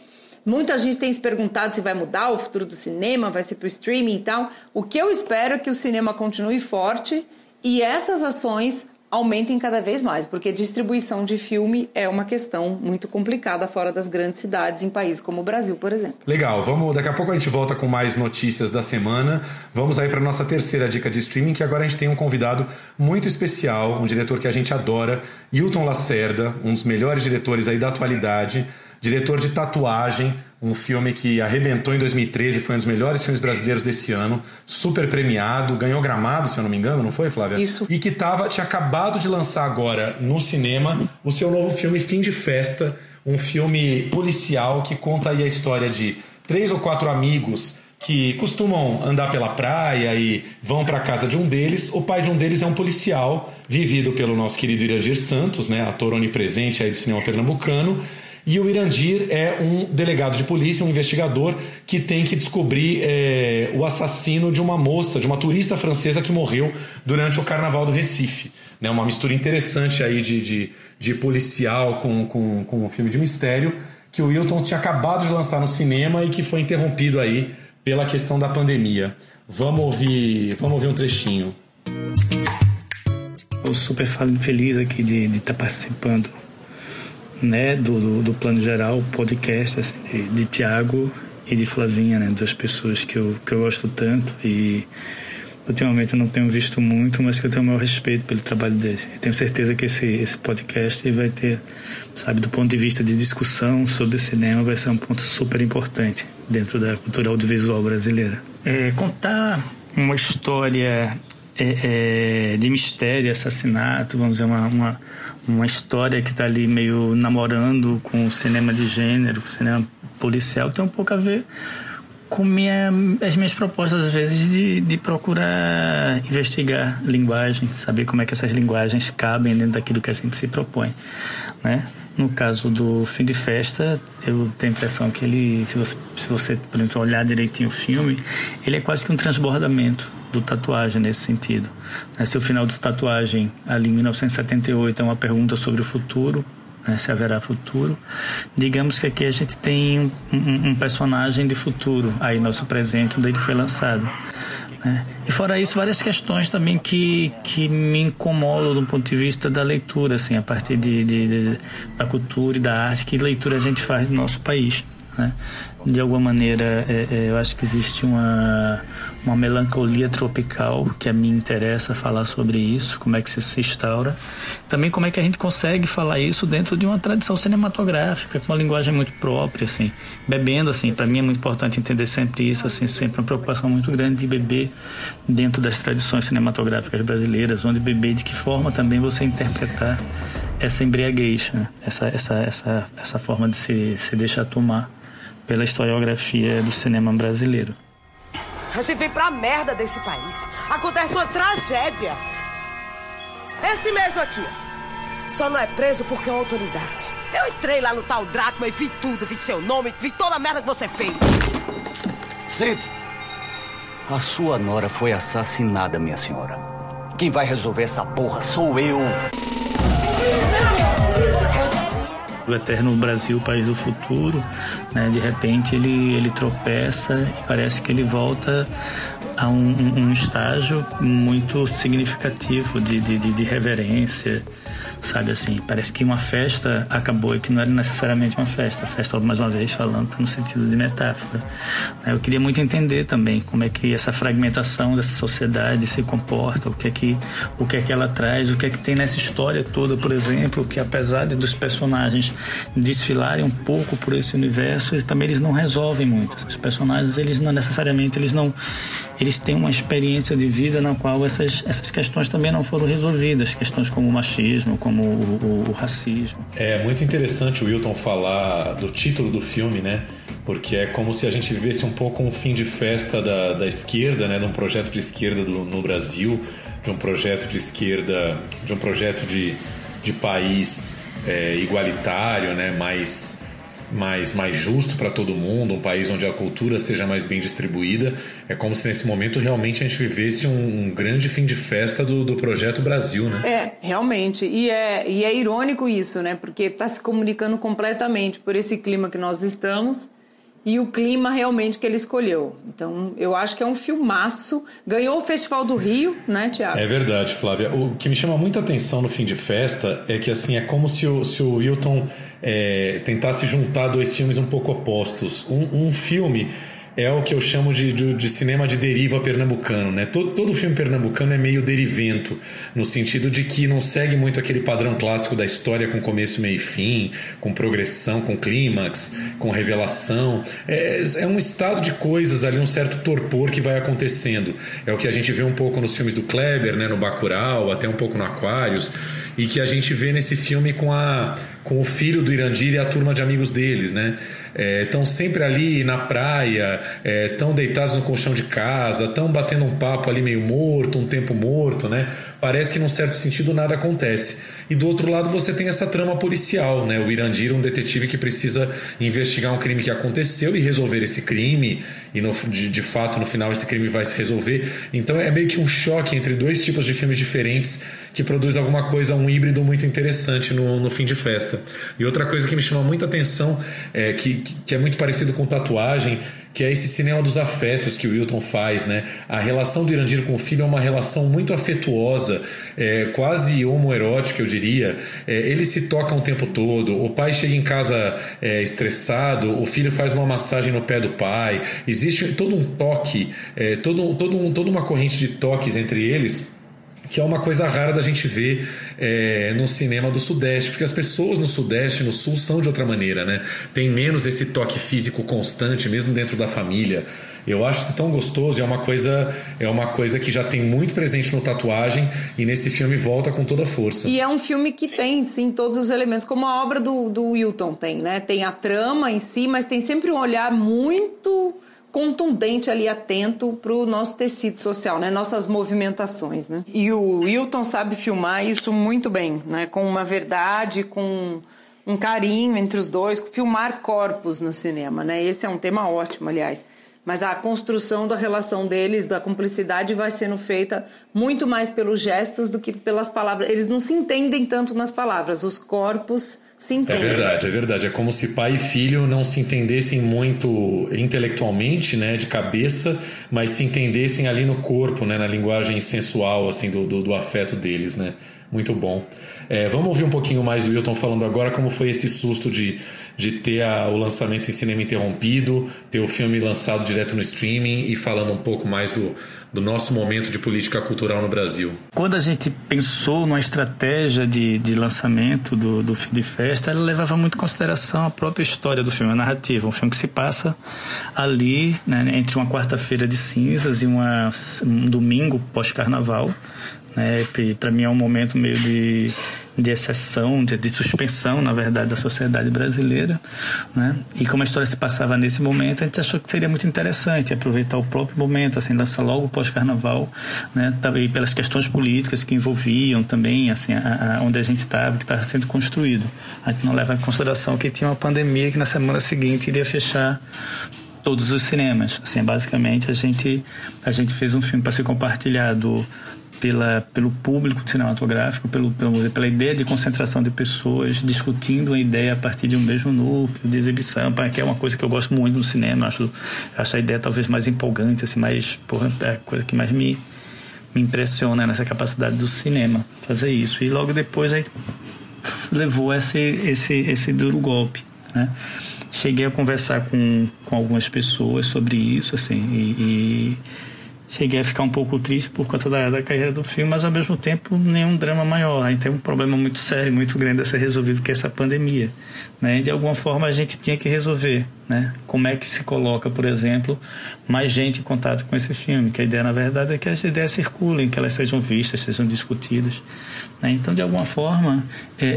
Muita gente tem se perguntado se vai mudar o futuro do cinema, vai ser para o streaming e tal. O que eu espero é que o cinema continue forte e essas ações aumentem cada vez mais, porque distribuição de filme é uma questão muito complicada fora das grandes cidades em países como o Brasil, por exemplo. Legal, vamos, daqui a pouco a gente volta com mais notícias da semana. Vamos aí para nossa terceira dica de streaming, que agora a gente tem um convidado muito especial, um diretor que a gente adora, Hilton Lacerda, um dos melhores diretores aí da atualidade, diretor de tatuagem, um filme que arrebentou em 2013, foi um dos melhores filmes brasileiros desse ano, super premiado, ganhou gramado, se eu não me engano, não foi, Flávia? Isso. E que tava, tinha acabado de lançar agora no cinema o seu novo filme Fim de Festa, um filme policial que conta aí a história de três ou quatro amigos que costumam andar pela praia e vão para casa de um deles. O pai de um deles é um policial, vivido pelo nosso querido Irandir Santos, né, ator onipresente aí do cinema pernambucano, e o Irandir é um delegado de polícia, um investigador que tem que descobrir é, o assassino de uma moça, de uma turista francesa que morreu durante o Carnaval do Recife. Né, uma mistura interessante aí de, de, de policial com, com, com um filme de mistério que o Wilton tinha acabado de lançar no cinema e que foi interrompido aí pela questão da pandemia. Vamos ouvir, vamos ouvir um trechinho. Estou super feliz aqui de estar tá participando né, do, do, do plano geral, podcast assim, de, de Tiago e de Flavinha, né, duas pessoas que eu, que eu gosto tanto e ultimamente eu não tenho visto muito, mas que eu tenho o maior respeito pelo trabalho deles. Eu tenho certeza que esse, esse podcast vai ter, sabe, do ponto de vista de discussão sobre cinema, vai ser um ponto super importante dentro da cultura audiovisual brasileira. É, contar uma história é, é, de mistério, assassinato, vamos dizer, uma, uma uma história que está ali meio namorando com o cinema de gênero, com o cinema policial, tem um pouco a ver com minha, as minhas propostas, às vezes, de, de procurar investigar linguagem, saber como é que essas linguagens cabem dentro daquilo que a gente se propõe, né? No caso do Fim de Festa, eu tenho a impressão que ele, se você, se você por exemplo, olhar direitinho o filme, ele é quase que um transbordamento do tatuagem nesse sentido. Né? Se o final do tatuagem, ali em 1978, é uma pergunta sobre o futuro, né? se haverá futuro, digamos que aqui a gente tem um, um, um personagem de futuro, aí nosso presente, onde ele foi lançado. Né? E fora isso, várias questões também que, que me incomodam do ponto de vista da leitura, assim, a partir de, de, de da cultura e da arte, que leitura a gente faz no nosso país. Né? De alguma maneira, é, é, eu acho que existe uma, uma melancolia tropical que a mim interessa falar sobre isso, como é que isso se instaura. Também como é que a gente consegue falar isso dentro de uma tradição cinematográfica, com uma linguagem muito própria, assim, bebendo, assim. Para mim é muito importante entender sempre isso, assim, sempre uma preocupação muito grande de beber dentro das tradições cinematográficas brasileiras, onde beber de que forma também você interpretar essa embriaguez, né? essa, essa, essa, essa forma de se, se deixar tomar pela historiografia do cinema brasileiro. A gente vem pra merda desse país. Acontece uma tragédia. Esse mesmo aqui. Só não é preso porque é uma autoridade. Eu entrei lá no tal Drácula e vi tudo. Vi seu nome, vi toda a merda que você fez. Sente. A sua nora foi assassinada, minha senhora. Quem vai resolver essa porra sou eu o eterno Brasil, país do futuro, né? de repente ele, ele tropeça e parece que ele volta a um, um estágio muito significativo de, de, de reverência, sabe assim? Parece que uma festa acabou e que não era necessariamente uma festa. A festa, mais uma vez, falando no sentido de metáfora. Eu queria muito entender também como é que essa fragmentação dessa sociedade se comporta, o que é que, o que, é que ela traz, o que é que tem nessa história toda, por exemplo, que apesar de dos personagens desfilarem um pouco por esse universo, também eles não resolvem muito. Os personagens, eles não necessariamente, eles não eles têm uma experiência de vida na qual essas, essas questões também não foram resolvidas, questões como o machismo, como o, o, o racismo. É muito interessante o Wilton falar do título do filme, né? Porque é como se a gente vivesse um pouco um fim de festa da, da esquerda, né? De um projeto de esquerda do, no Brasil, de um projeto de esquerda, de um projeto de, de país é, igualitário, né? Mais mais, mais justo para todo mundo, um país onde a cultura seja mais bem distribuída. É como se nesse momento realmente a gente vivesse um, um grande fim de festa do, do projeto Brasil, né? É, realmente. E é, e é irônico isso, né? Porque está se comunicando completamente por esse clima que nós estamos e o clima realmente que ele escolheu. Então, eu acho que é um filmaço. Ganhou o Festival do Rio, né, Tiago? É verdade, Flávia. O que me chama muita atenção no fim de festa é que, assim, é como se o, se o Wilton é, tentasse juntar dois filmes um pouco opostos. Um, um filme é o que eu chamo de, de, de, cinema de deriva pernambucano, né? Todo, todo filme pernambucano é meio derivento, no sentido de que não segue muito aquele padrão clássico da história com começo, meio e fim, com progressão, com clímax, com revelação. É, é um estado de coisas ali, um certo torpor que vai acontecendo. É o que a gente vê um pouco nos filmes do Kleber, né? No Bacurau, até um pouco no Aquários e que a gente vê nesse filme com, a, com o filho do Irandir e a turma de amigos deles, né? Estão é, sempre ali na praia, estão é, deitados no colchão de casa, estão batendo um papo ali meio morto, um tempo morto, né? Parece que num certo sentido nada acontece. E do outro lado você tem essa trama policial, né? O Irandir, um detetive que precisa investigar um crime que aconteceu e resolver esse crime, e no, de, de fato no final esse crime vai se resolver. Então é meio que um choque entre dois tipos de filmes diferentes que produz alguma coisa, um híbrido muito interessante no, no fim de festa. E outra coisa que me chama muita atenção, é, que, que é muito parecido com tatuagem, que é esse cinema dos afetos que o Wilton faz, né? A relação do Irandir com o filho é uma relação muito afetuosa, é, quase homoerótica, eu diria. É, se tocam o tempo todo, o pai chega em casa é, estressado, o filho faz uma massagem no pé do pai. Existe todo um toque, é, todo, todo um, toda uma corrente de toques entre eles que é uma coisa rara da gente ver é, no cinema do Sudeste, porque as pessoas no Sudeste no Sul são de outra maneira, né? Tem menos esse toque físico constante, mesmo dentro da família. Eu acho isso tão gostoso é uma coisa é uma coisa que já tem muito presente no tatuagem e nesse filme volta com toda a força. E é um filme que tem sim todos os elementos, como a obra do, do Wilton tem, né? Tem a trama em si, mas tem sempre um olhar muito contundente ali, atento para o nosso tecido social, né? Nossas movimentações, né? E o Wilton sabe filmar isso muito bem, né? Com uma verdade, com um carinho entre os dois, filmar corpos no cinema, né? Esse é um tema ótimo, aliás. Mas a construção da relação deles, da cumplicidade, vai sendo feita muito mais pelos gestos do que pelas palavras. Eles não se entendem tanto nas palavras. Os corpos se entende. É verdade, é verdade. É como se pai e filho não se entendessem muito intelectualmente, né, de cabeça, mas se entendessem ali no corpo, né, na linguagem sensual, assim, do, do, do afeto deles, né? Muito bom. É, vamos ouvir um pouquinho mais do Wilton falando agora como foi esse susto de, de ter a, o lançamento em cinema interrompido, ter o filme lançado direto no streaming e falando um pouco mais do, do nosso momento de política cultural no Brasil. Quando a gente pensou numa estratégia de, de lançamento do, do filme de festa, ela levava muito em consideração a própria história do filme, a narrativa. Um filme que se passa ali, né, entre uma quarta-feira de cinzas e uma, um domingo pós-carnaval. Né? Para mim é um momento meio de, de exceção, de, de, suspensão, na verdade, da sociedade brasileira. Né? E como a história se passava nesse momento, a gente achou que seria muito interessante aproveitar o próprio momento, assim, lançar logo pós-carnaval, né? também pelas questões políticas que envolviam também, assim, a, a, onde a gente estava, que estava sendo construído. A gente não leva em consideração que tinha uma pandemia que na semana seguinte iria fechar todos os cinemas. Assim, basicamente a gente a gente fez um filme para ser compartilhado pela, pelo público cinematográfico, pelo, pelo, pela ideia de concentração de pessoas discutindo uma ideia a partir de um mesmo núcleo de exibição, que é uma coisa que eu gosto muito no cinema. Acho, acho a ideia talvez mais empolgante, assim, mais, porra, é a coisa que mais me, me impressiona nessa capacidade do cinema fazer isso. E logo depois aí levou esse, esse, esse duro golpe, né? Cheguei a conversar com, com algumas pessoas sobre isso, assim, e, e cheguei a ficar um pouco triste por conta da, da carreira do filme, mas ao mesmo tempo nenhum drama maior. A gente tem um problema muito sério, muito grande a ser resolvido, que é essa pandemia. Né? E de alguma forma a gente tinha que resolver. Né? Como é que se coloca, por exemplo, mais gente em contato com esse filme? Que a ideia, na verdade, é que as ideias circulem, que elas sejam vistas, sejam discutidas. Né? Então, de alguma forma, é,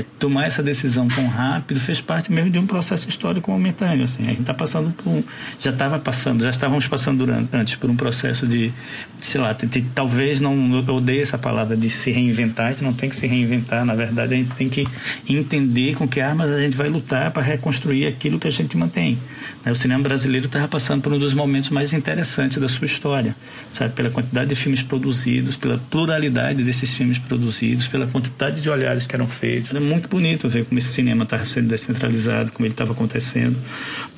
é, tomar essa decisão tão rápido fez parte mesmo de um processo histórico momentâneo. Assim. A gente está passando por já estava passando, já estávamos passando durante, antes por um processo de, sei lá, talvez não eu odeio essa palavra de se reinventar. A gente não tem que se reinventar. Na verdade, a gente tem que entender com que armas a gente vai lutar para reconstruir aquilo que a gente mantém. Né? O cinema brasileiro estava passando por um dos momentos mais interessantes da sua história, sabe, pela quantidade de filmes produzidos, pela pluralidade desses filmes produzidos pela quantidade de olhares que eram feitos. É muito bonito ver como esse cinema estava sendo descentralizado, como ele estava acontecendo.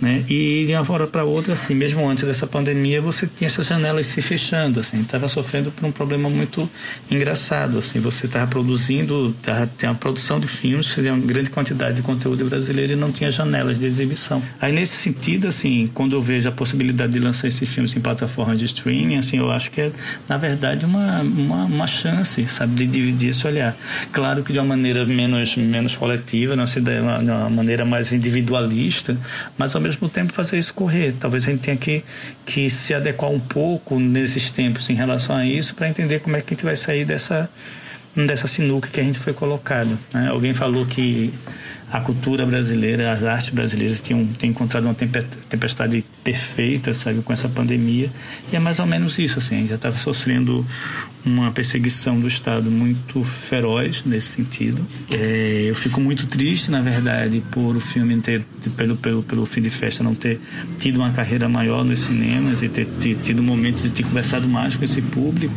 Né? E de uma hora para outra, assim, mesmo antes dessa pandemia, você tinha essas janelas se fechando. Assim, estava sofrendo por um problema muito engraçado. Assim, você estava produzindo, tava, tem uma produção de filmes, tinha uma grande quantidade de conteúdo brasileiro e não tinha janelas de exibição. Aí, nesse sentido, assim, quando eu vejo a possibilidade de lançar esses filmes em plataformas de streaming, assim, eu acho que é, na verdade, uma, uma, uma chance, sabe, de, de disso olhar. Claro que de uma maneira menos, menos coletiva, não se de uma maneira mais individualista, mas ao mesmo tempo fazer isso correr. Talvez a gente tenha que, que se adequar um pouco nesses tempos em relação a isso para entender como é que a gente vai sair dessa, dessa sinuca que a gente foi colocado. Né? Alguém falou que a cultura brasileira, as artes brasileiras tinham, tinham encontrado uma tempestade perfeita, sabe, com essa pandemia. E é mais ou menos isso, assim, a gente já estava sofrendo uma perseguição do Estado muito feroz nesse sentido. É, eu fico muito triste, na verdade, por o filme ter, pelo, pelo, pelo fim de festa, não ter tido uma carreira maior nos cinemas e ter, ter tido um momento de ter conversado mais com esse público.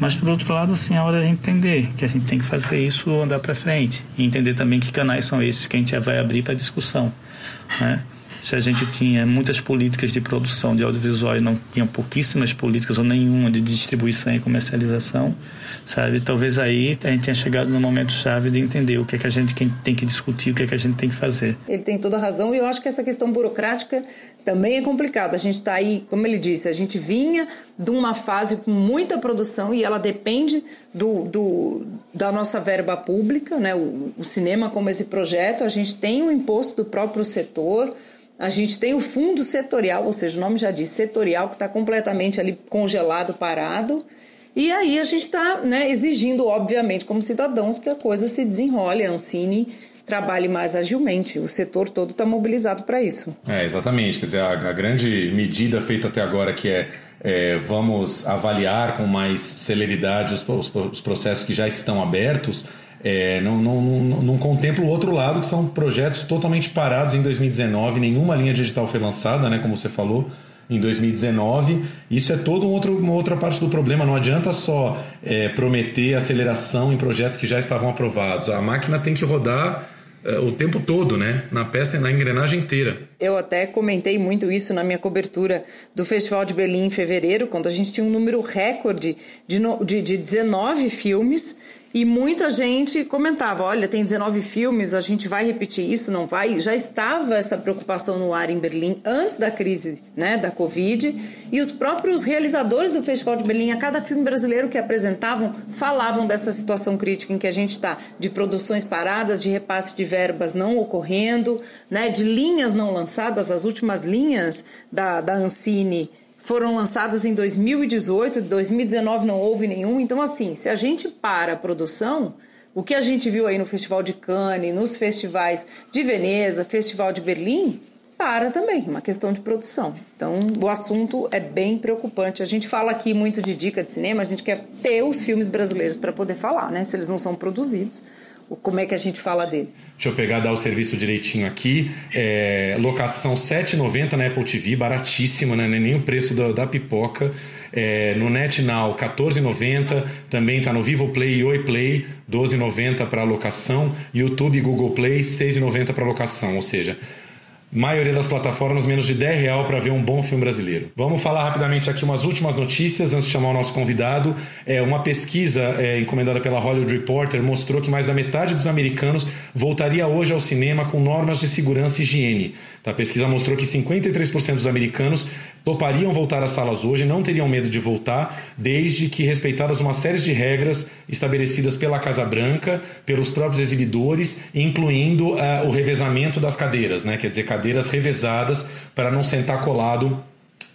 Mas, por outro lado, assim, é hora de entender que a gente tem que fazer isso andar para frente. E entender também que canais são esses que a gente vai abrir para discussão. Né? Se a gente tinha muitas políticas de produção de audiovisual e não tinha pouquíssimas políticas ou nenhuma de distribuição e comercialização, sabe? Talvez aí a gente tenha chegado no momento chave de entender o que é que a gente tem que discutir, o que é que a gente tem que fazer. Ele tem toda a razão e eu acho que essa questão burocrática também é complicada. A gente está aí, como ele disse, a gente vinha de uma fase com muita produção e ela depende do, do da nossa verba pública, né? O, o cinema como esse projeto, a gente tem o imposto do próprio setor, a gente tem o fundo setorial, ou seja, o nome já diz setorial, que está completamente ali congelado, parado. E aí a gente está né, exigindo, obviamente, como cidadãos, que a coisa se desenrole, a Ancine trabalhe mais agilmente. O setor todo está mobilizado para isso. É, exatamente. Quer dizer, a, a, grande medida feita até agora, que é, é vamos avaliar com mais celeridade os, os, os processos que já estão abertos, é, não, não, não, não, contempla o outro lado, que são projetos totalmente parados em 2019, nenhuma linha digital foi lançada, né, como você falou, em 2019. Isso é toda um outro, uma outra parte do problema. Não adianta só é, prometer aceleração em projetos que já estavam aprovados. A máquina tem que rodar uh, o tempo todo, né? Na peça e na engrenagem inteira. Eu até comentei muito isso na minha cobertura do Festival de Berlim em fevereiro, quando a gente tinha um número recorde de, de, de 19 filmes e muita gente comentava: olha, tem 19 filmes, a gente vai repetir isso, não vai? Já estava essa preocupação no ar em Berlim antes da crise né, da Covid. E os próprios realizadores do Festival de Berlim, a cada filme brasileiro que apresentavam, falavam dessa situação crítica em que a gente está, de produções paradas, de repasse de verbas não ocorrendo, né, de linhas não lançadas, as últimas linhas da, da Ancine foram lançadas em 2018, 2019 não houve nenhum. Então, assim, se a gente para a produção, o que a gente viu aí no Festival de Cannes, nos festivais de Veneza, Festival de Berlim, para também, uma questão de produção. Então, o assunto é bem preocupante. A gente fala aqui muito de dica de cinema, a gente quer ter os filmes brasileiros para poder falar, né? Se eles não são produzidos, como é que a gente fala deles? Deixa eu pegar dar o serviço direitinho aqui. É, locação 7,90 na Apple TV, baratíssimo, né? Nem o preço da, da pipoca. É, no NetNow, 14,90. Também está no Vivo Play e Oi Play, 12,90 para locação. YouTube e Google Play, 6,90 para locação. Ou seja, maioria das plataformas, menos de 10 real para ver um bom filme brasileiro. Vamos falar rapidamente aqui umas últimas notícias antes de chamar o nosso convidado. É, uma pesquisa é, encomendada pela Hollywood Reporter mostrou que mais da metade dos americanos voltaria hoje ao cinema com normas de segurança e higiene. A pesquisa mostrou que 53% dos americanos topariam voltar às salas hoje, não teriam medo de voltar, desde que respeitadas uma série de regras estabelecidas pela Casa Branca, pelos próprios exibidores, incluindo uh, o revezamento das cadeiras, né? quer dizer, cadeiras revezadas para não sentar colado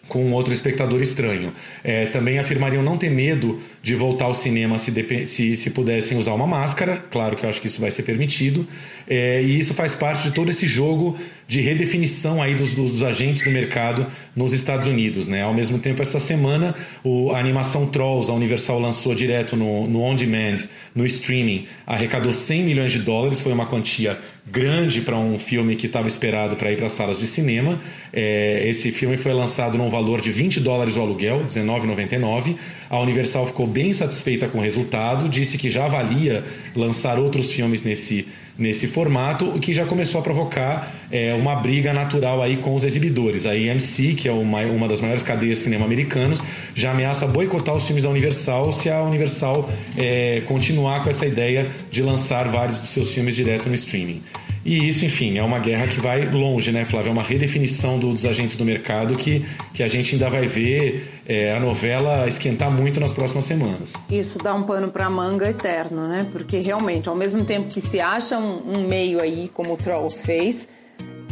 com outro espectador estranho. É, também afirmariam não ter medo de voltar ao cinema se, se, se, pudessem usar uma máscara. Claro que eu acho que isso vai ser permitido. É, e isso faz parte de todo esse jogo de redefinição aí dos, dos, dos, agentes do mercado nos Estados Unidos. Né? Ao mesmo tempo, essa semana, o, a animação Trolls, a Universal lançou direto no, no On Demand, no streaming, arrecadou 100 milhões de dólares, foi uma quantia grande para um filme que estava esperado para ir para salas de cinema. É, esse filme foi lançado num valor de 20 dólares o aluguel, R$19,99. A Universal ficou bem satisfeita com o resultado, disse que já avalia lançar outros filmes nesse nesse formato, o que já começou a provocar é, uma briga natural aí com os exibidores. A AMC, que é uma, uma das maiores cadeias de cinema americanos, já ameaça boicotar os filmes da Universal se a Universal é, continuar com essa ideia de lançar vários dos seus filmes direto no streaming. E isso, enfim, é uma guerra que vai longe, né, Flávio? É uma redefinição do, dos agentes do mercado que, que a gente ainda vai ver é, a novela esquentar muito nas próximas semanas. Isso dá um pano para manga eterno, né? Porque realmente, ao mesmo tempo que se acha um, um meio aí, como o Trolls fez,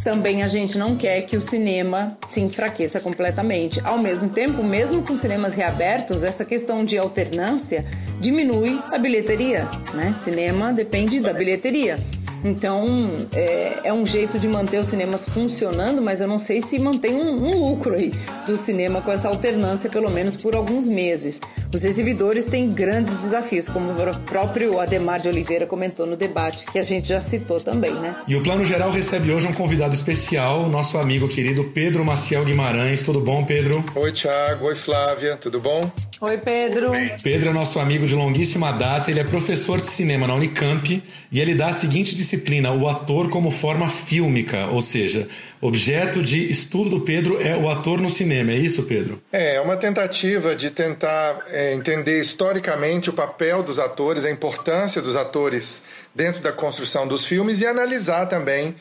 também a gente não quer que o cinema se enfraqueça completamente. Ao mesmo tempo, mesmo com cinemas reabertos, essa questão de alternância diminui a bilheteria, né? Cinema depende da bilheteria. Então, é, é, um jeito de manter os cinemas funcionando, mas eu não sei se mantém um, um, lucro aí do cinema com essa alternância, pelo menos por alguns meses. Os exibidores têm grandes desafios, como o próprio Ademar de Oliveira comentou no debate, que a gente já citou também, né? E o Plano Geral recebe hoje um convidado especial, nosso amigo querido Pedro Maciel Guimarães. Tudo bom, Pedro? Oi, Thiago. Oi, Flávia. Tudo bom? Oi, Pedro. Pedro é nosso amigo de longuíssima data. Ele é professor de cinema na Unicamp e ele dá a seguinte disciplina: o ator como forma fílmica, ou seja, objeto de estudo do Pedro é o ator no cinema. É isso, Pedro? É, é uma tentativa de tentar é, entender historicamente o papel dos atores, a importância dos atores dentro da construção dos filmes e analisar também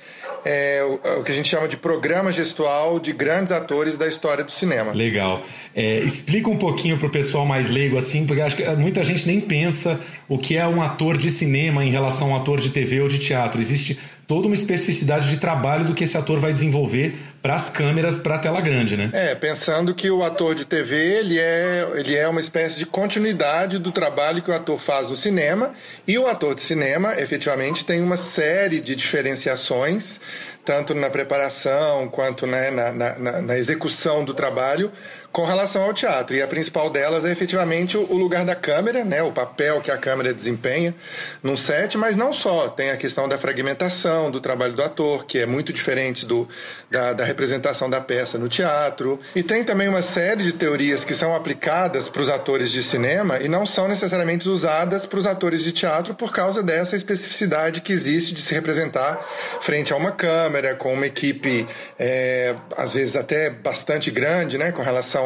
é, o, o, que a gente chama de programa gestual de grandes atores da história do cinema. Legal. É, explica um pouquinho para o pessoal mais leigo assim, porque acho que muita gente nem pensa o que é um ator de cinema em relação a um ator de TV ou de teatro. Existe toda uma especificidade de trabalho do que esse ator vai desenvolver para as câmeras, para a tela grande, né? É, pensando que o ator de TV ele é, ele é uma espécie de continuidade do trabalho que o ator faz no cinema e o ator de cinema efetivamente tem uma série de diferenciações tanto na preparação quanto né, na, na, na execução do trabalho com relação ao teatro. E a principal delas é efetivamente o lugar da câmera, né, o papel que a câmera desempenha num set, mas não só. Tem a questão da fragmentação do trabalho do ator, que é muito diferente do, da, da representação da peça no teatro. E tem também uma série de teorias que são aplicadas para os atores de cinema e não são necessariamente usadas para os atores de teatro por causa dessa especificidade que existe de se representar frente a uma câmera, com uma equipe, é, às vezes até bastante grande, né, com relação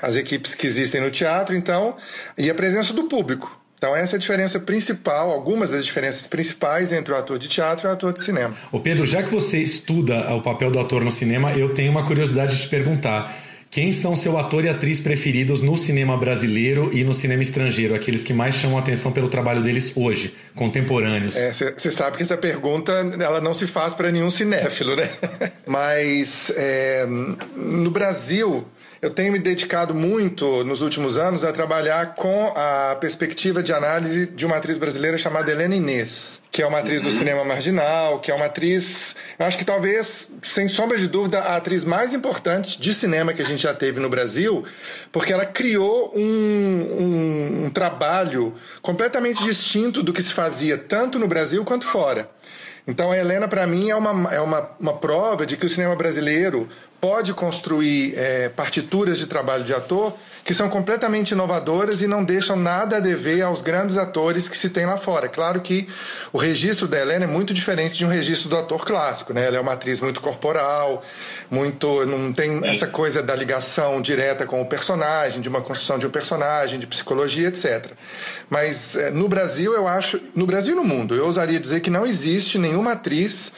às equipes que existem no teatro, então, e a presença do público. Então, essa é a diferença principal, algumas das diferenças principais entre o ator de teatro e o ator de cinema. Ô Pedro, já que você estuda o papel do ator no cinema, eu tenho uma curiosidade de te perguntar. Quem são seu ator e atriz preferidos no cinema brasileiro e no cinema estrangeiro? Aqueles que mais chamam a atenção pelo trabalho deles hoje, contemporâneos. Você é, sabe que essa pergunta ela não se faz para nenhum cinéfilo, né? Mas é, no Brasil, eu tenho me dedicado muito nos últimos anos a trabalhar com a perspectiva de análise de uma atriz brasileira chamada Helena Inês, que é uma atriz do cinema marginal, que é uma atriz, eu acho que talvez, sem sombra de dúvida, a atriz mais importante de cinema que a gente já teve no Brasil, porque ela criou um, um, um trabalho completamente distinto do que se fazia tanto no Brasil quanto fora. Então a Helena, para mim, é, uma, é uma, uma prova de que o cinema brasileiro pode construir é, partituras de trabalho de ator que são completamente inovadoras e não deixam nada a dever aos grandes atores que se tem lá fora. Claro que o registro da Helena é muito diferente de um registro do ator clássico, né? Ela é uma atriz muito corporal, muito não tem essa coisa da ligação direta com o personagem, de uma construção de um personagem, de psicologia, etc. Mas é, no Brasil, eu acho, no Brasil e no mundo, eu ousaria dizer que não existe nenhuma atriz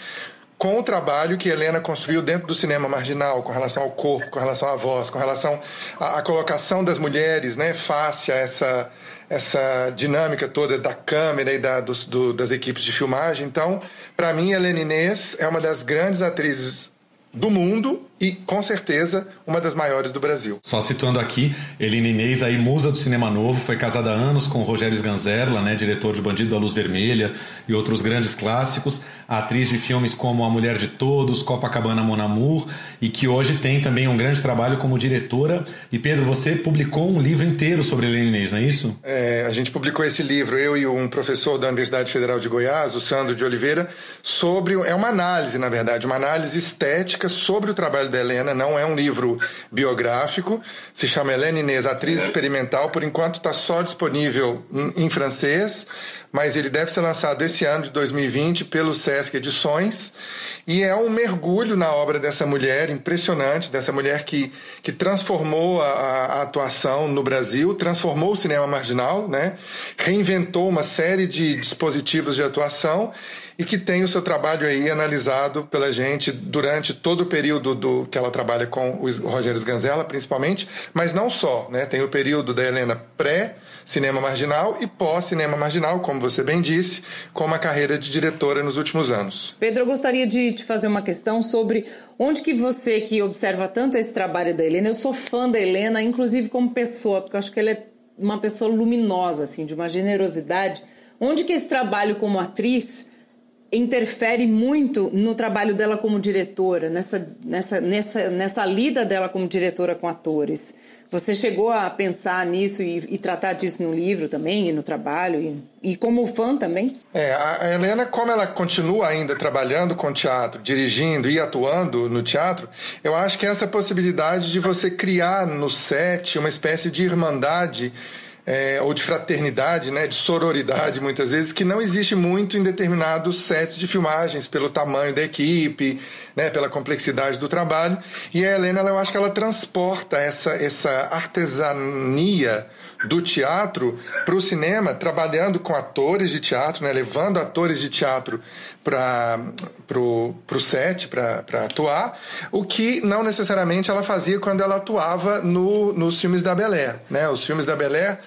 com o trabalho que Helena construiu dentro do cinema marginal, com relação ao corpo, com relação à voz, com relação à, à colocação das mulheres, né, face a essa, essa dinâmica toda da câmera e da, dos, do, das equipes de filmagem. Então, para mim, Helena Inês é uma das grandes atrizes do mundo e, com certeza, uma das maiores do Brasil. Só situando aqui, Eline Inês, aí, musa do cinema novo, foi casada há anos com Rogério Sganzerla, né, diretor de Bandido da Luz Vermelha e outros grandes clássicos, atriz de filmes como A Mulher de Todos, Copacabana Mon Amour, e que hoje tem também um grande trabalho como diretora. E Pedro, você publicou um livro inteiro sobre Eline Inês, não é isso? É, a gente publicou esse livro, eu e um professor da Universidade Federal de Goiás, o Sandro de Oliveira, sobre. É uma análise, na verdade, uma análise estética sobre o trabalho da Helena. Não é um livro biográfico. Se chama Helena Inês, Atriz Experimental. Por enquanto está só disponível em francês mas ele deve ser lançado esse ano de 2020 pelo Sesc Edições e é um mergulho na obra dessa mulher impressionante, dessa mulher que, que transformou a, a atuação no Brasil, transformou o cinema marginal, né? reinventou uma série de dispositivos de atuação e que tem o seu trabalho aí analisado pela gente durante todo o período do que ela trabalha com o Rogério Sganzella, principalmente, mas não só, né? Tem o período da Helena pré cinema marginal e pós-cinema marginal, como você bem disse, com uma carreira de diretora nos últimos anos. Pedro, eu gostaria de te fazer uma questão sobre onde que você que observa tanto esse trabalho da Helena, eu sou fã da Helena, inclusive como pessoa, porque eu acho que ela é uma pessoa luminosa, assim, de uma generosidade. Onde que esse trabalho como atriz interfere muito no trabalho dela como diretora, nessa, nessa, nessa, nessa lida dela como diretora com atores? Você chegou a pensar nisso e, e, tratar disso no livro também, e no trabalho, e, e, como fã também? É, a Helena, como ela continua ainda trabalhando com teatro, dirigindo e atuando no teatro, eu acho que essa possibilidade de você criar no set uma espécie de irmandade é, ou de fraternidade, né, de sororidade, muitas vezes, que não existe muito em determinados sets de filmagens, pelo tamanho da equipe, né, pela complexidade do trabalho. E a Helena, eu acho que ela transporta essa, essa artesania do teatro para o cinema, trabalhando com atores de teatro, né, levando atores de teatro para o set, para atuar, o que não necessariamente ela fazia quando ela atuava no, nos filmes da Belé. Né? Os filmes da Belé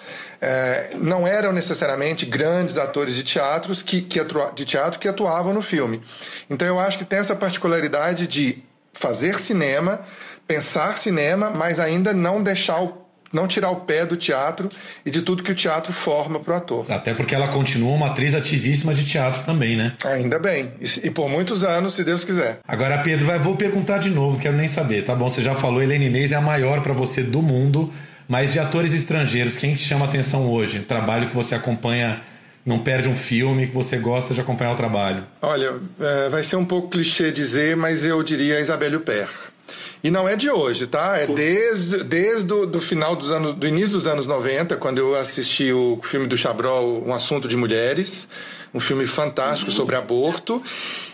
é, não eram necessariamente grandes atores de, teatros que, que atua, de teatro que atuavam no filme. Então eu acho que tem essa particularidade de fazer cinema, pensar cinema, mas ainda não deixar o não tirar o pé do teatro e de tudo que o teatro forma para o ator. Até porque ela continua uma atriz ativíssima de teatro também, né? Ainda bem. E, e por muitos anos, se Deus quiser. Agora, Pedro, vai, vou perguntar de novo, quero nem saber, tá bom? Você já falou, Helena Inês é a maior para você do mundo, mas de atores estrangeiros, quem te chama atenção hoje? Trabalho que você acompanha não perde um filme que você gosta de acompanhar o trabalho? Olha, é, vai ser um pouco clichê dizer, mas eu diria Isabelle Huppert. E não é de hoje, tá? É desde, desde o do final dos anos, do início dos anos 90, quando eu assisti o filme do Chabrol, Um Assunto de Mulheres, um filme fantástico sobre aborto.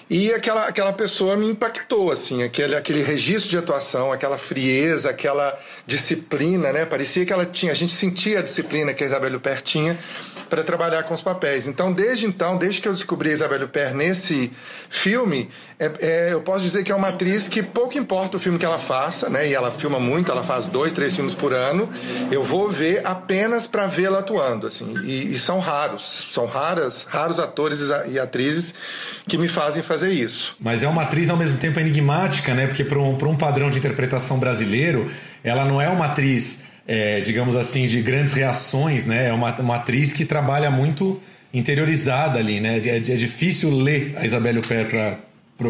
E aquela, aquela pessoa me impactou, assim, aquele, aquele registro de atuação, aquela frieza, aquela disciplina, né? Parecia que ela tinha, a gente sentia a disciplina que a Isabelle Huppert tinha para trabalhar com os papéis. Então, desde então, desde que eu descobri a Isabelle Huppert nesse filme, é, é, eu posso dizer que é uma atriz que pouco importa o filme que ela faça, né? E ela filma muito, ela faz dois, três filmes por ano. Eu vou ver apenas para vê-la atuando, assim. E, e, são raros, são raras, raros atores e atrizes que me fazem fazer isso. Mas é uma atriz ao mesmo tempo enigmática, né? Porque para um, um padrão de interpretação brasileiro, ela não é uma atriz é, digamos assim, de grandes reações, né? É uma, uma atriz que trabalha muito interiorizada ali, né? É, é difícil ler a Isabelle Huppert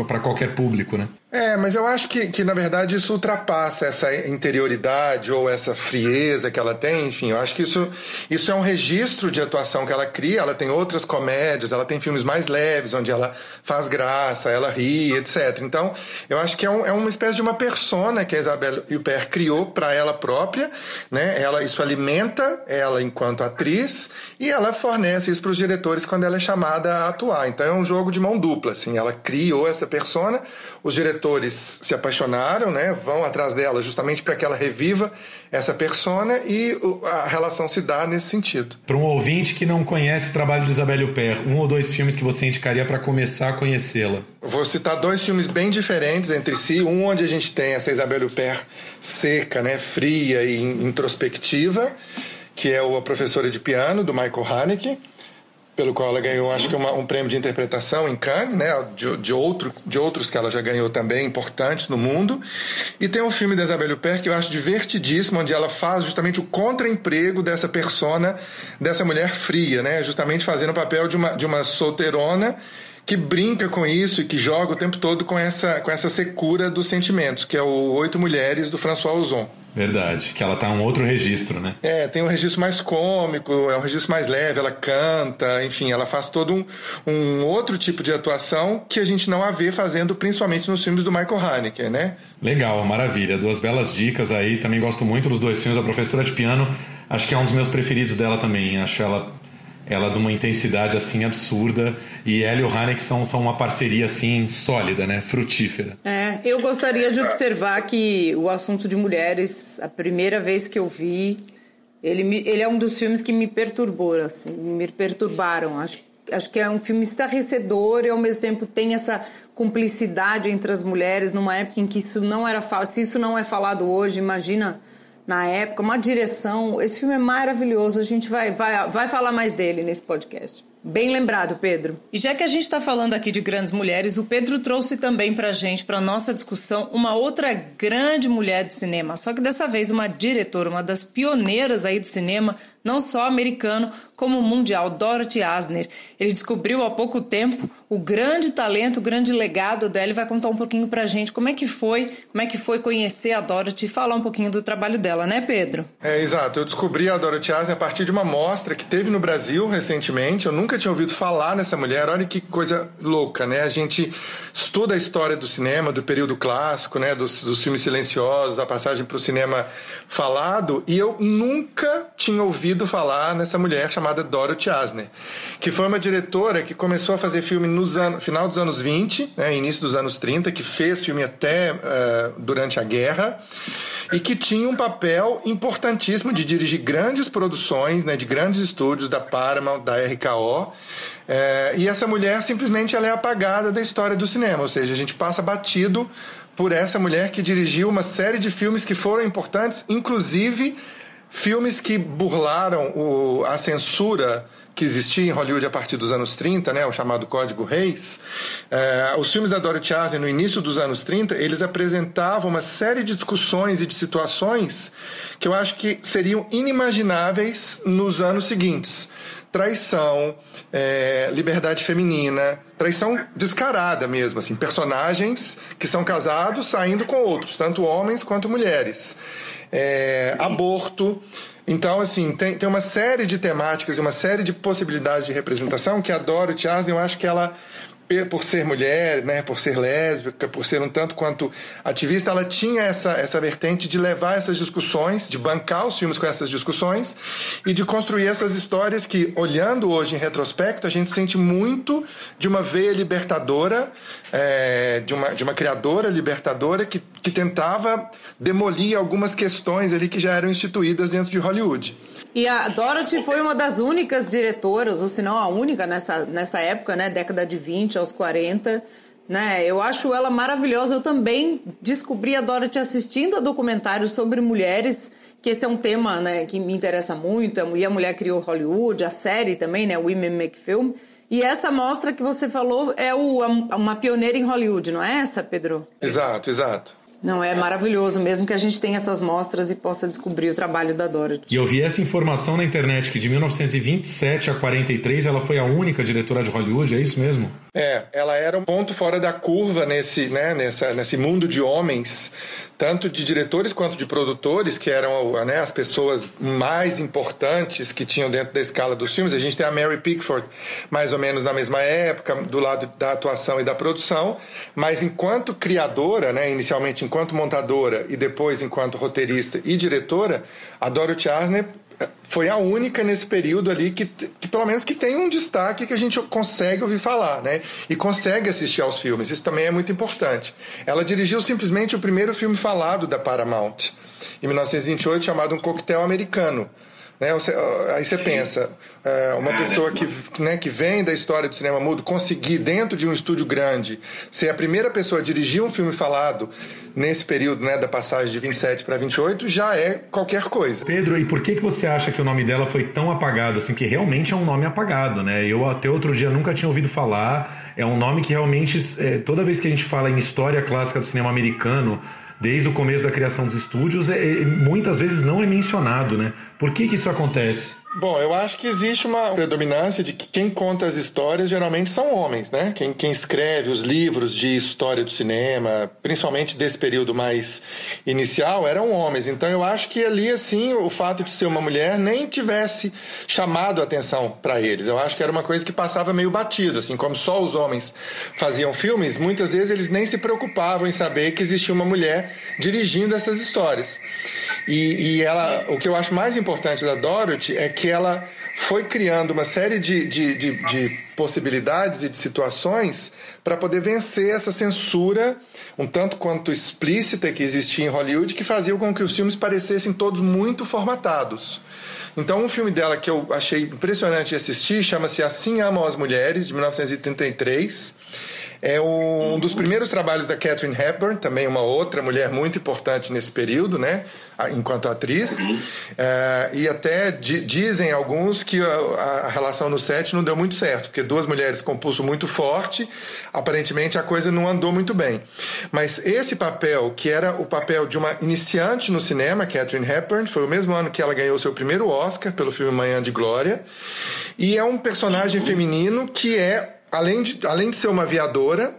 para qualquer público, né? É, mas eu acho que, que, na verdade, isso ultrapassa essa interioridade ou essa frieza que ela tem. Enfim, eu acho que isso, isso é um registro de atuação que ela cria. Ela tem outras comédias, ela tem filmes mais leves, onde ela faz graça, ela ri, etc. Então, eu acho que é, um, é uma espécie de uma persona que a Isabelle Huppert criou para ela própria. Né? Ela, isso alimenta ela enquanto atriz e ela fornece isso para os diretores quando ela é chamada a atuar. Então, é um jogo de mão dupla. Assim. Ela criou essa persona, os diretores diretores se apaixonaram, né, vão atrás dela justamente para que ela reviva essa persona e a relação se dá nesse sentido. Para um ouvinte que não conhece o trabalho de Isabelle Huppert, um ou dois filmes que você indicaria para começar a conhecê-la? Vou citar dois filmes bem diferentes entre si, um onde a gente tem essa Isabelle Huppert seca, né, fria e introspectiva, que é o A Professora de Piano, do Michael Haneke, pelo qual ela ganhou, acho que uma, um prêmio de interpretação em Cannes, né, de, de, outro, de outros que ela já ganhou também, importantes no mundo. E tem um filme da Isabelle Huppert que eu acho divertidíssimo, onde ela faz justamente o contra-emprego dessa persona, dessa mulher fria, né, justamente fazendo o papel de uma, de uma solteirona que brinca com isso e que joga o tempo todo com essa, com essa secura dos sentimentos, que é o Oito Mulheres do François Ozon. Verdade, que ela tá um outro registro, né? É, tem um registro mais cômico, é um registro mais leve, ela canta, enfim, ela faz todo um, um outro tipo de atuação que a gente não a vê fazendo principalmente nos filmes do Michael Haneke, né? Legal, maravilha. Duas belas dicas aí. Também gosto muito dos dois filmes. A Professora de Piano, acho que é um dos meus preferidos dela também. Acho ela ela de uma intensidade assim absurda e ela e o Haneke são, são uma parceria assim sólida, né, frutífera. É, eu gostaria de observar que o assunto de mulheres, a primeira vez que eu vi, ele, me, ele é um dos filmes que me perturbou, assim, me perturbaram. Acho, acho que é um filme estarrecedor e ao mesmo tempo tem essa cumplicidade entre as mulheres numa época em que isso não era se isso não é falado hoje, imagina na época, uma direção. Esse filme é maravilhoso, a gente vai, vai, vai falar mais dele nesse podcast. Bem lembrado, Pedro. E já que a gente está falando aqui de grandes mulheres, o Pedro trouxe também para a gente, para nossa discussão, uma outra grande mulher do cinema. Só que dessa vez uma diretora, uma das pioneiras aí do cinema, não só americano, como mundial, Dorothy Asner. Ele descobriu há pouco tempo o grande talento, o grande legado dela e vai contar um pouquinho pra gente como é que foi, como é que foi conhecer a Dorothy e falar um pouquinho do trabalho dela, né, Pedro? É, exato. Eu descobri a Dorothy Asner a partir de uma mostra que teve no Brasil recentemente. Eu nunca tinha ouvido falar nessa mulher. Olha que coisa louca, né? A gente estuda a história do cinema, do período clássico, né, dos, dos filmes silenciosos, a passagem para o cinema falado, e eu nunca tinha ouvido falar nessa mulher chamada Dorothy Asner, que foi uma diretora que começou a fazer filme no final dos anos 20, né, início dos anos 30, que fez filme até uh, durante a guerra e que tinha um papel importantíssimo de dirigir grandes produções, né, de grandes estúdios da Paramount, da RKO. É, e essa mulher simplesmente ela é apagada da história do cinema, ou seja, a gente passa batido por essa mulher que dirigiu uma série de filmes que foram importantes, inclusive Filmes que burlaram o, a censura que existia em Hollywood a partir dos anos 30, né, o chamado Código Reis, eh, os filmes da Dorothy Asner no início dos anos 30, eles apresentavam uma série de discussões e de situações que eu acho que seriam inimagináveis nos anos seguintes. Traição, eh, liberdade feminina, traição descarada mesmo, assim, personagens que são casados saindo com outros, tanto homens quanto mulheres. é, aborto. Então, assim, tem, tem uma série de temáticas e uma série de possibilidades de representação que a Dorothy Asden, eu acho que ela por ser mulher, né, por ser lésbica, por ser um tanto quanto ativista, ela tinha essa, essa vertente de levar essas discussões, de bancar os filmes com essas discussões e de construir essas histórias que, olhando hoje em retrospecto, a gente sente muito de uma veia libertadora, é, de, uma, de uma criadora libertadora que, que tentava demolir algumas questões ali que já eram instituídas dentro de Hollywood. E a Dorothy foi uma das únicas diretoras, ou se não a única nessa, nessa época, né, década de 20 aos 40, né? Eu acho ela maravilhosa. Eu também descobri a Dorothy assistindo a documentários sobre mulheres, que esse é um tema, né, que me interessa muito. E a mulher criou Hollywood, a série também, né, Women Make Film. E essa mostra que você falou é o, uma pioneira em Hollywood, não é essa, Pedro? Exato, exato. Não, é maravilhoso mesmo que a gente tenha essas mostras e possa descobrir o trabalho da Dorothy. E eu vi essa informação na internet que de 1927 a 43 ela foi a única diretora de Hollywood, é isso mesmo? É, ela era um ponto fora da curva nesse, né, nessa, nesse mundo de homens tanto de diretores quanto de produtores, que eram né, as pessoas mais importantes que tinham dentro da escala dos filmes. A gente tem a Mary Pickford, mais ou menos na mesma época, do lado da atuação e da produção, mas enquanto criadora, né, inicialmente enquanto montadora e depois enquanto roteirista e diretora, a Dorothy Asner foi a única nesse período ali que, que pelo menos que tem um destaque que a gente consegue ouvir falar, né? E consegue assistir aos filmes. Isso também é muito importante. Ela dirigiu simplesmente o primeiro filme falado da Paramount, em 1928, chamado Um Coquetel Americano. Né? Aí você pensa, é, uma pessoa que, né, que vem da história do cinema mudo conseguir, dentro de um estúdio grande, ser a primeira pessoa a dirigir um filme falado nesse período né, da passagem de 27 para 28, já é qualquer coisa. Pedro, e por que, que você acha que o nome dela foi tão apagado? Assim, que realmente é um nome apagado, né? Eu até outro dia nunca tinha ouvido falar. É um nome que realmente, é, toda vez que a gente fala em história clássica do cinema americano, desde o começo da criação dos estúdios, é, é, muitas vezes não é mencionado, né? Por que, que isso acontece? Bom, eu acho que existe uma predominância de que quem conta as histórias geralmente são homens, né? Quem, quem escreve os livros de história do cinema, principalmente desse período mais inicial, eram homens. Então eu acho que ali, assim, o fato de ser uma mulher nem tivesse chamado atenção para eles. Eu acho que era uma coisa que passava meio batido, assim, como só os homens faziam filmes, muitas vezes eles nem se preocupavam em saber que existia uma mulher dirigindo essas histórias. E, e ela, o que eu acho mais importante da Dorothy é que ela foi criando uma série de, de, de, de possibilidades e de situações para poder vencer essa censura um tanto quanto explícita que existia em Hollywood, que fazia com que os filmes parecessem todos muito formatados. Então, um filme dela que eu achei impressionante de assistir chama-se Assim Amam as Mulheres, de 1933. É um dos primeiros trabalhos da Catherine Hepburn, também uma outra mulher muito importante nesse período, né? enquanto atriz. É, e até dizem alguns que a, a, relação no set não deu muito certo, porque duas mulheres com pulso muito forte, aparentemente a coisa não andou muito bem. Mas esse papel, que era o papel de uma iniciante no cinema, Catherine Hepburn, foi o mesmo ano que ela ganhou seu primeiro Oscar pelo filme Manhã de Glória. E é um personagem feminino que é, além de, além de ser uma aviadora,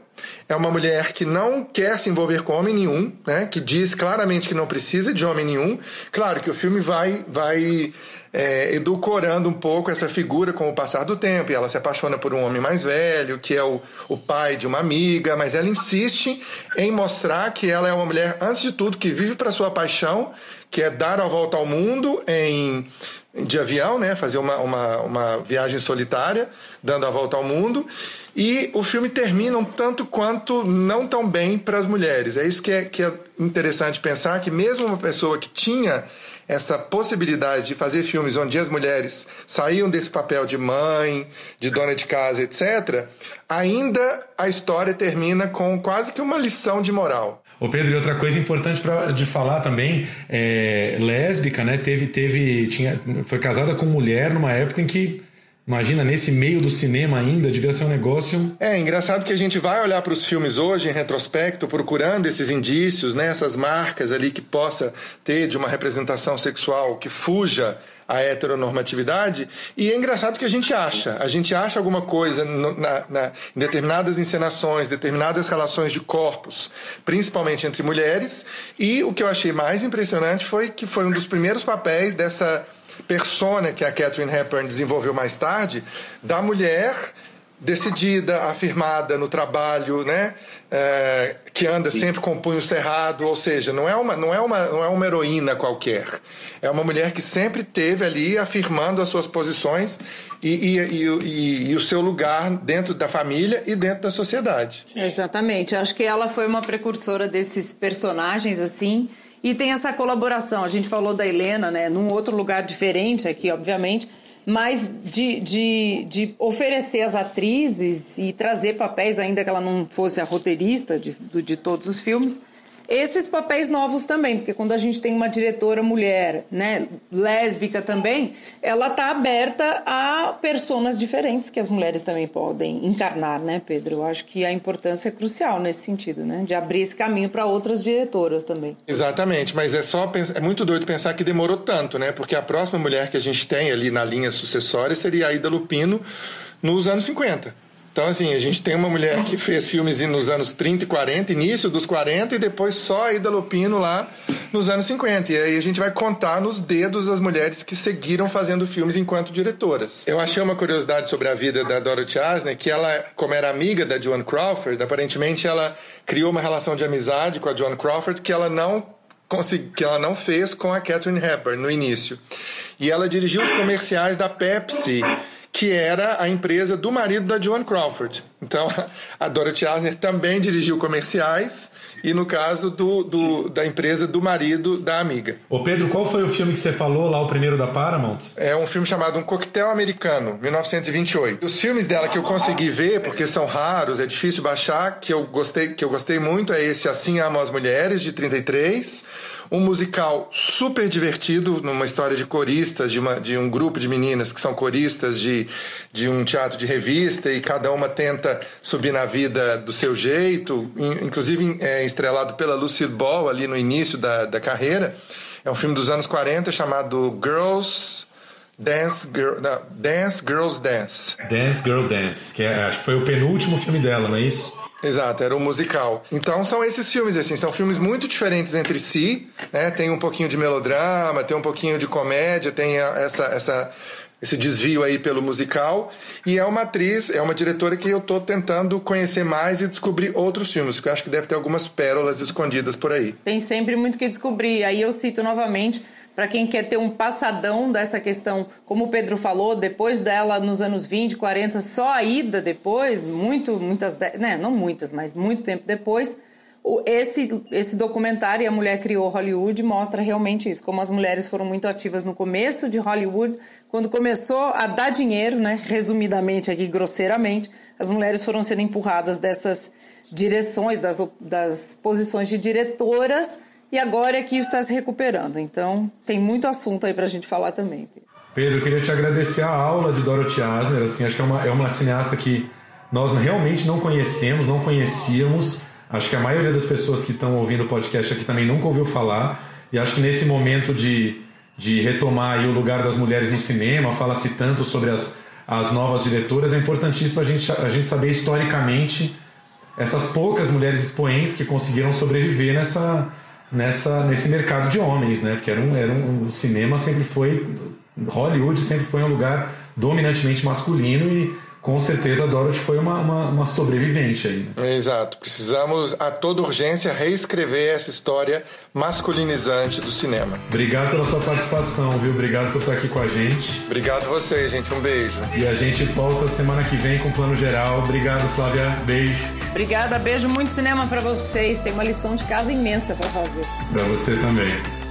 é uma mulher que não quer se envolver com homem nenhum, né? Que diz claramente que não precisa de homem nenhum. Claro que o filme vai, vai é, edulcorando um pouco essa figura com o passar do tempo. E ela se apaixona por um homem mais velho, que é o, o pai de uma amiga, mas ela insiste em mostrar que ela é uma mulher, antes de tudo, que vive para sua paixão, que é dar a volta ao mundo em de avião, né? Fazer uma, uma, uma viagem solitária, dando a volta ao mundo e o filme termina um tanto quanto não tão bem para as mulheres. É isso que é, que é interessante pensar, que mesmo uma pessoa que tinha essa possibilidade de fazer filmes onde as mulheres saíam desse papel de mãe, de dona de casa, etc., ainda a história termina com quase que uma lição de moral. Ô Pedro, e outra coisa importante pra, de falar também, é, lésbica, né? Teve, teve, tinha, foi casada com mulher numa época em que Imagina, nesse meio do cinema ainda, devia ser um negócio. É, engraçado que a gente vai olhar para os filmes hoje em retrospecto, procurando esses indícios, né, essas marcas ali que possa ter de uma representação sexual que fuja a heteronormatividade. E é engraçado que a gente acha. A gente acha alguma coisa no, na, na, em determinadas encenações, determinadas relações de corpos, principalmente entre mulheres. E o que eu achei mais impressionante foi que foi um dos primeiros papéis dessa persona que a Catherine Hepburn desenvolveu mais tarde, da mulher decidida, afirmada no trabalho, né? É, que anda sempre com o punho cerrado, ou seja, não é, uma, não, é uma, não é uma heroína qualquer. É uma mulher que sempre teve ali afirmando as suas posições e, e, e, e, o seu lugar dentro da família e dentro da sociedade. Exatamente. Acho que ela foi uma precursora desses personagens assim. E tem essa colaboração. A gente falou da Helena, né? Num outro lugar diferente aqui, obviamente mas de, de, de oferecer às atrizes e trazer papéis, ainda que ela não fosse a roteirista de, de todos os filmes, esses papéis novos também, porque quando a gente tem uma diretora mulher, né, lésbica também, ela está aberta a personas diferentes que as mulheres também podem encarnar, né, Pedro? Eu acho que a importância é crucial nesse sentido, né, de abrir esse caminho para outras diretoras também. Exatamente, mas é só é muito doido pensar que demorou tanto, né? Porque a próxima mulher que a gente tem ali na linha sucessória seria a Ida Lupino nos anos 50. Então, assim, a gente tem uma mulher que fez filmes nos anos 30 e 40, início dos 40, e depois só a Ida Lupino lá nos anos 50. E aí a gente vai contar nos dedos as mulheres que seguiram fazendo filmes enquanto diretoras. Eu achei uma curiosidade sobre a vida da Dorothy Asner, que ela, como era amiga da Joan Crawford, aparentemente ela criou uma relação de amizade com a Joan Crawford que ela não que ela não fez com a Catherine Hepburn no início. E ela dirigiu os comerciais da Pepsi que era a empresa do marido da Joan Crawford. Então, a Dorothy Asner também dirigiu comerciais e no caso do, do, da empresa do marido da amiga. Ô Pedro, qual foi o filme que você falou lá, o primeiro da Paramount? É um filme chamado Um Coquetel Americano, 1928. Os filmes dela que eu consegui ver, porque são raros, é difícil baixar, que eu gostei, que eu gostei muito, é esse Assim Amo as Mulheres, de 33 um musical super divertido, numa história de coristas, de, uma, de um grupo de meninas que são coristas de, de um teatro de revista e cada uma tenta subir na vida do seu jeito, inclusive é, estrelado pela Lucille Ball ali no início da, da carreira. É um filme dos anos 40 chamado Girls. Dance, Girl, não, Dance Girls Dance. Dance Girl Dance, que é, acho que foi o penúltimo filme dela, não é isso? Exato, era um musical. Então são esses filmes, assim, são filmes muito diferentes entre si, né? Tem um pouquinho de melodrama, tem um pouquinho de comédia, tem essa, essa, esse desvio aí pelo musical. E é uma atriz, é uma diretora que eu estou tentando conhecer mais e descobrir outros filmes, porque eu acho que deve ter algumas pérolas escondidas por aí. Tem sempre muito que descobrir. Aí eu cito novamente para quem quer ter um passadão dessa questão, como o Pedro falou, depois dela nos anos 20, 40, só a ida depois, muito, muitas, né, não muitas, mas muito tempo depois, esse, esse documentário, A Mulher Criou Hollywood, mostra realmente isso, como as mulheres foram muito ativas no começo de Hollywood, quando começou a dar dinheiro, né, resumidamente aqui, grosseiramente, as mulheres foram sendo empurradas dessas direções, das, das posições de diretoras, e agora é que está se recuperando. Então, tem muito assunto aí para a gente falar também. Pedro, eu queria te agradecer a aula de Dorothy Asner. Assim, acho que é uma, é uma cineasta que nós realmente não conhecemos, não conhecíamos. Acho que a maioria das pessoas que estão ouvindo o podcast aqui também nunca ouviu falar. E acho que nesse momento de, de retomar o lugar das mulheres no cinema, fala-se tanto sobre as, as novas diretoras, é importantíssimo a gente, a gente saber historicamente essas poucas mulheres expoentes que conseguiram sobreviver nessa, nessa, nesse mercado de homens, né? Porque era um, era um, o cinema sempre foi. Hollywood sempre foi um lugar dominantemente masculino e com certeza a Dorothy foi uma, uma, uma, sobrevivente aí. Né? Exato. Precisamos, a toda urgência, reescrever essa história masculinizante do cinema. Obrigado pela sua participação, viu? Obrigado por estar aqui com a gente. Obrigado a vocês, gente. Um beijo. E a gente volta semana que vem com o Plano Geral. Obrigado, Flávia. Beijo. Obrigada. Beijo. Muito cinema para vocês. Tem uma lição de casa imensa para fazer. Para você também.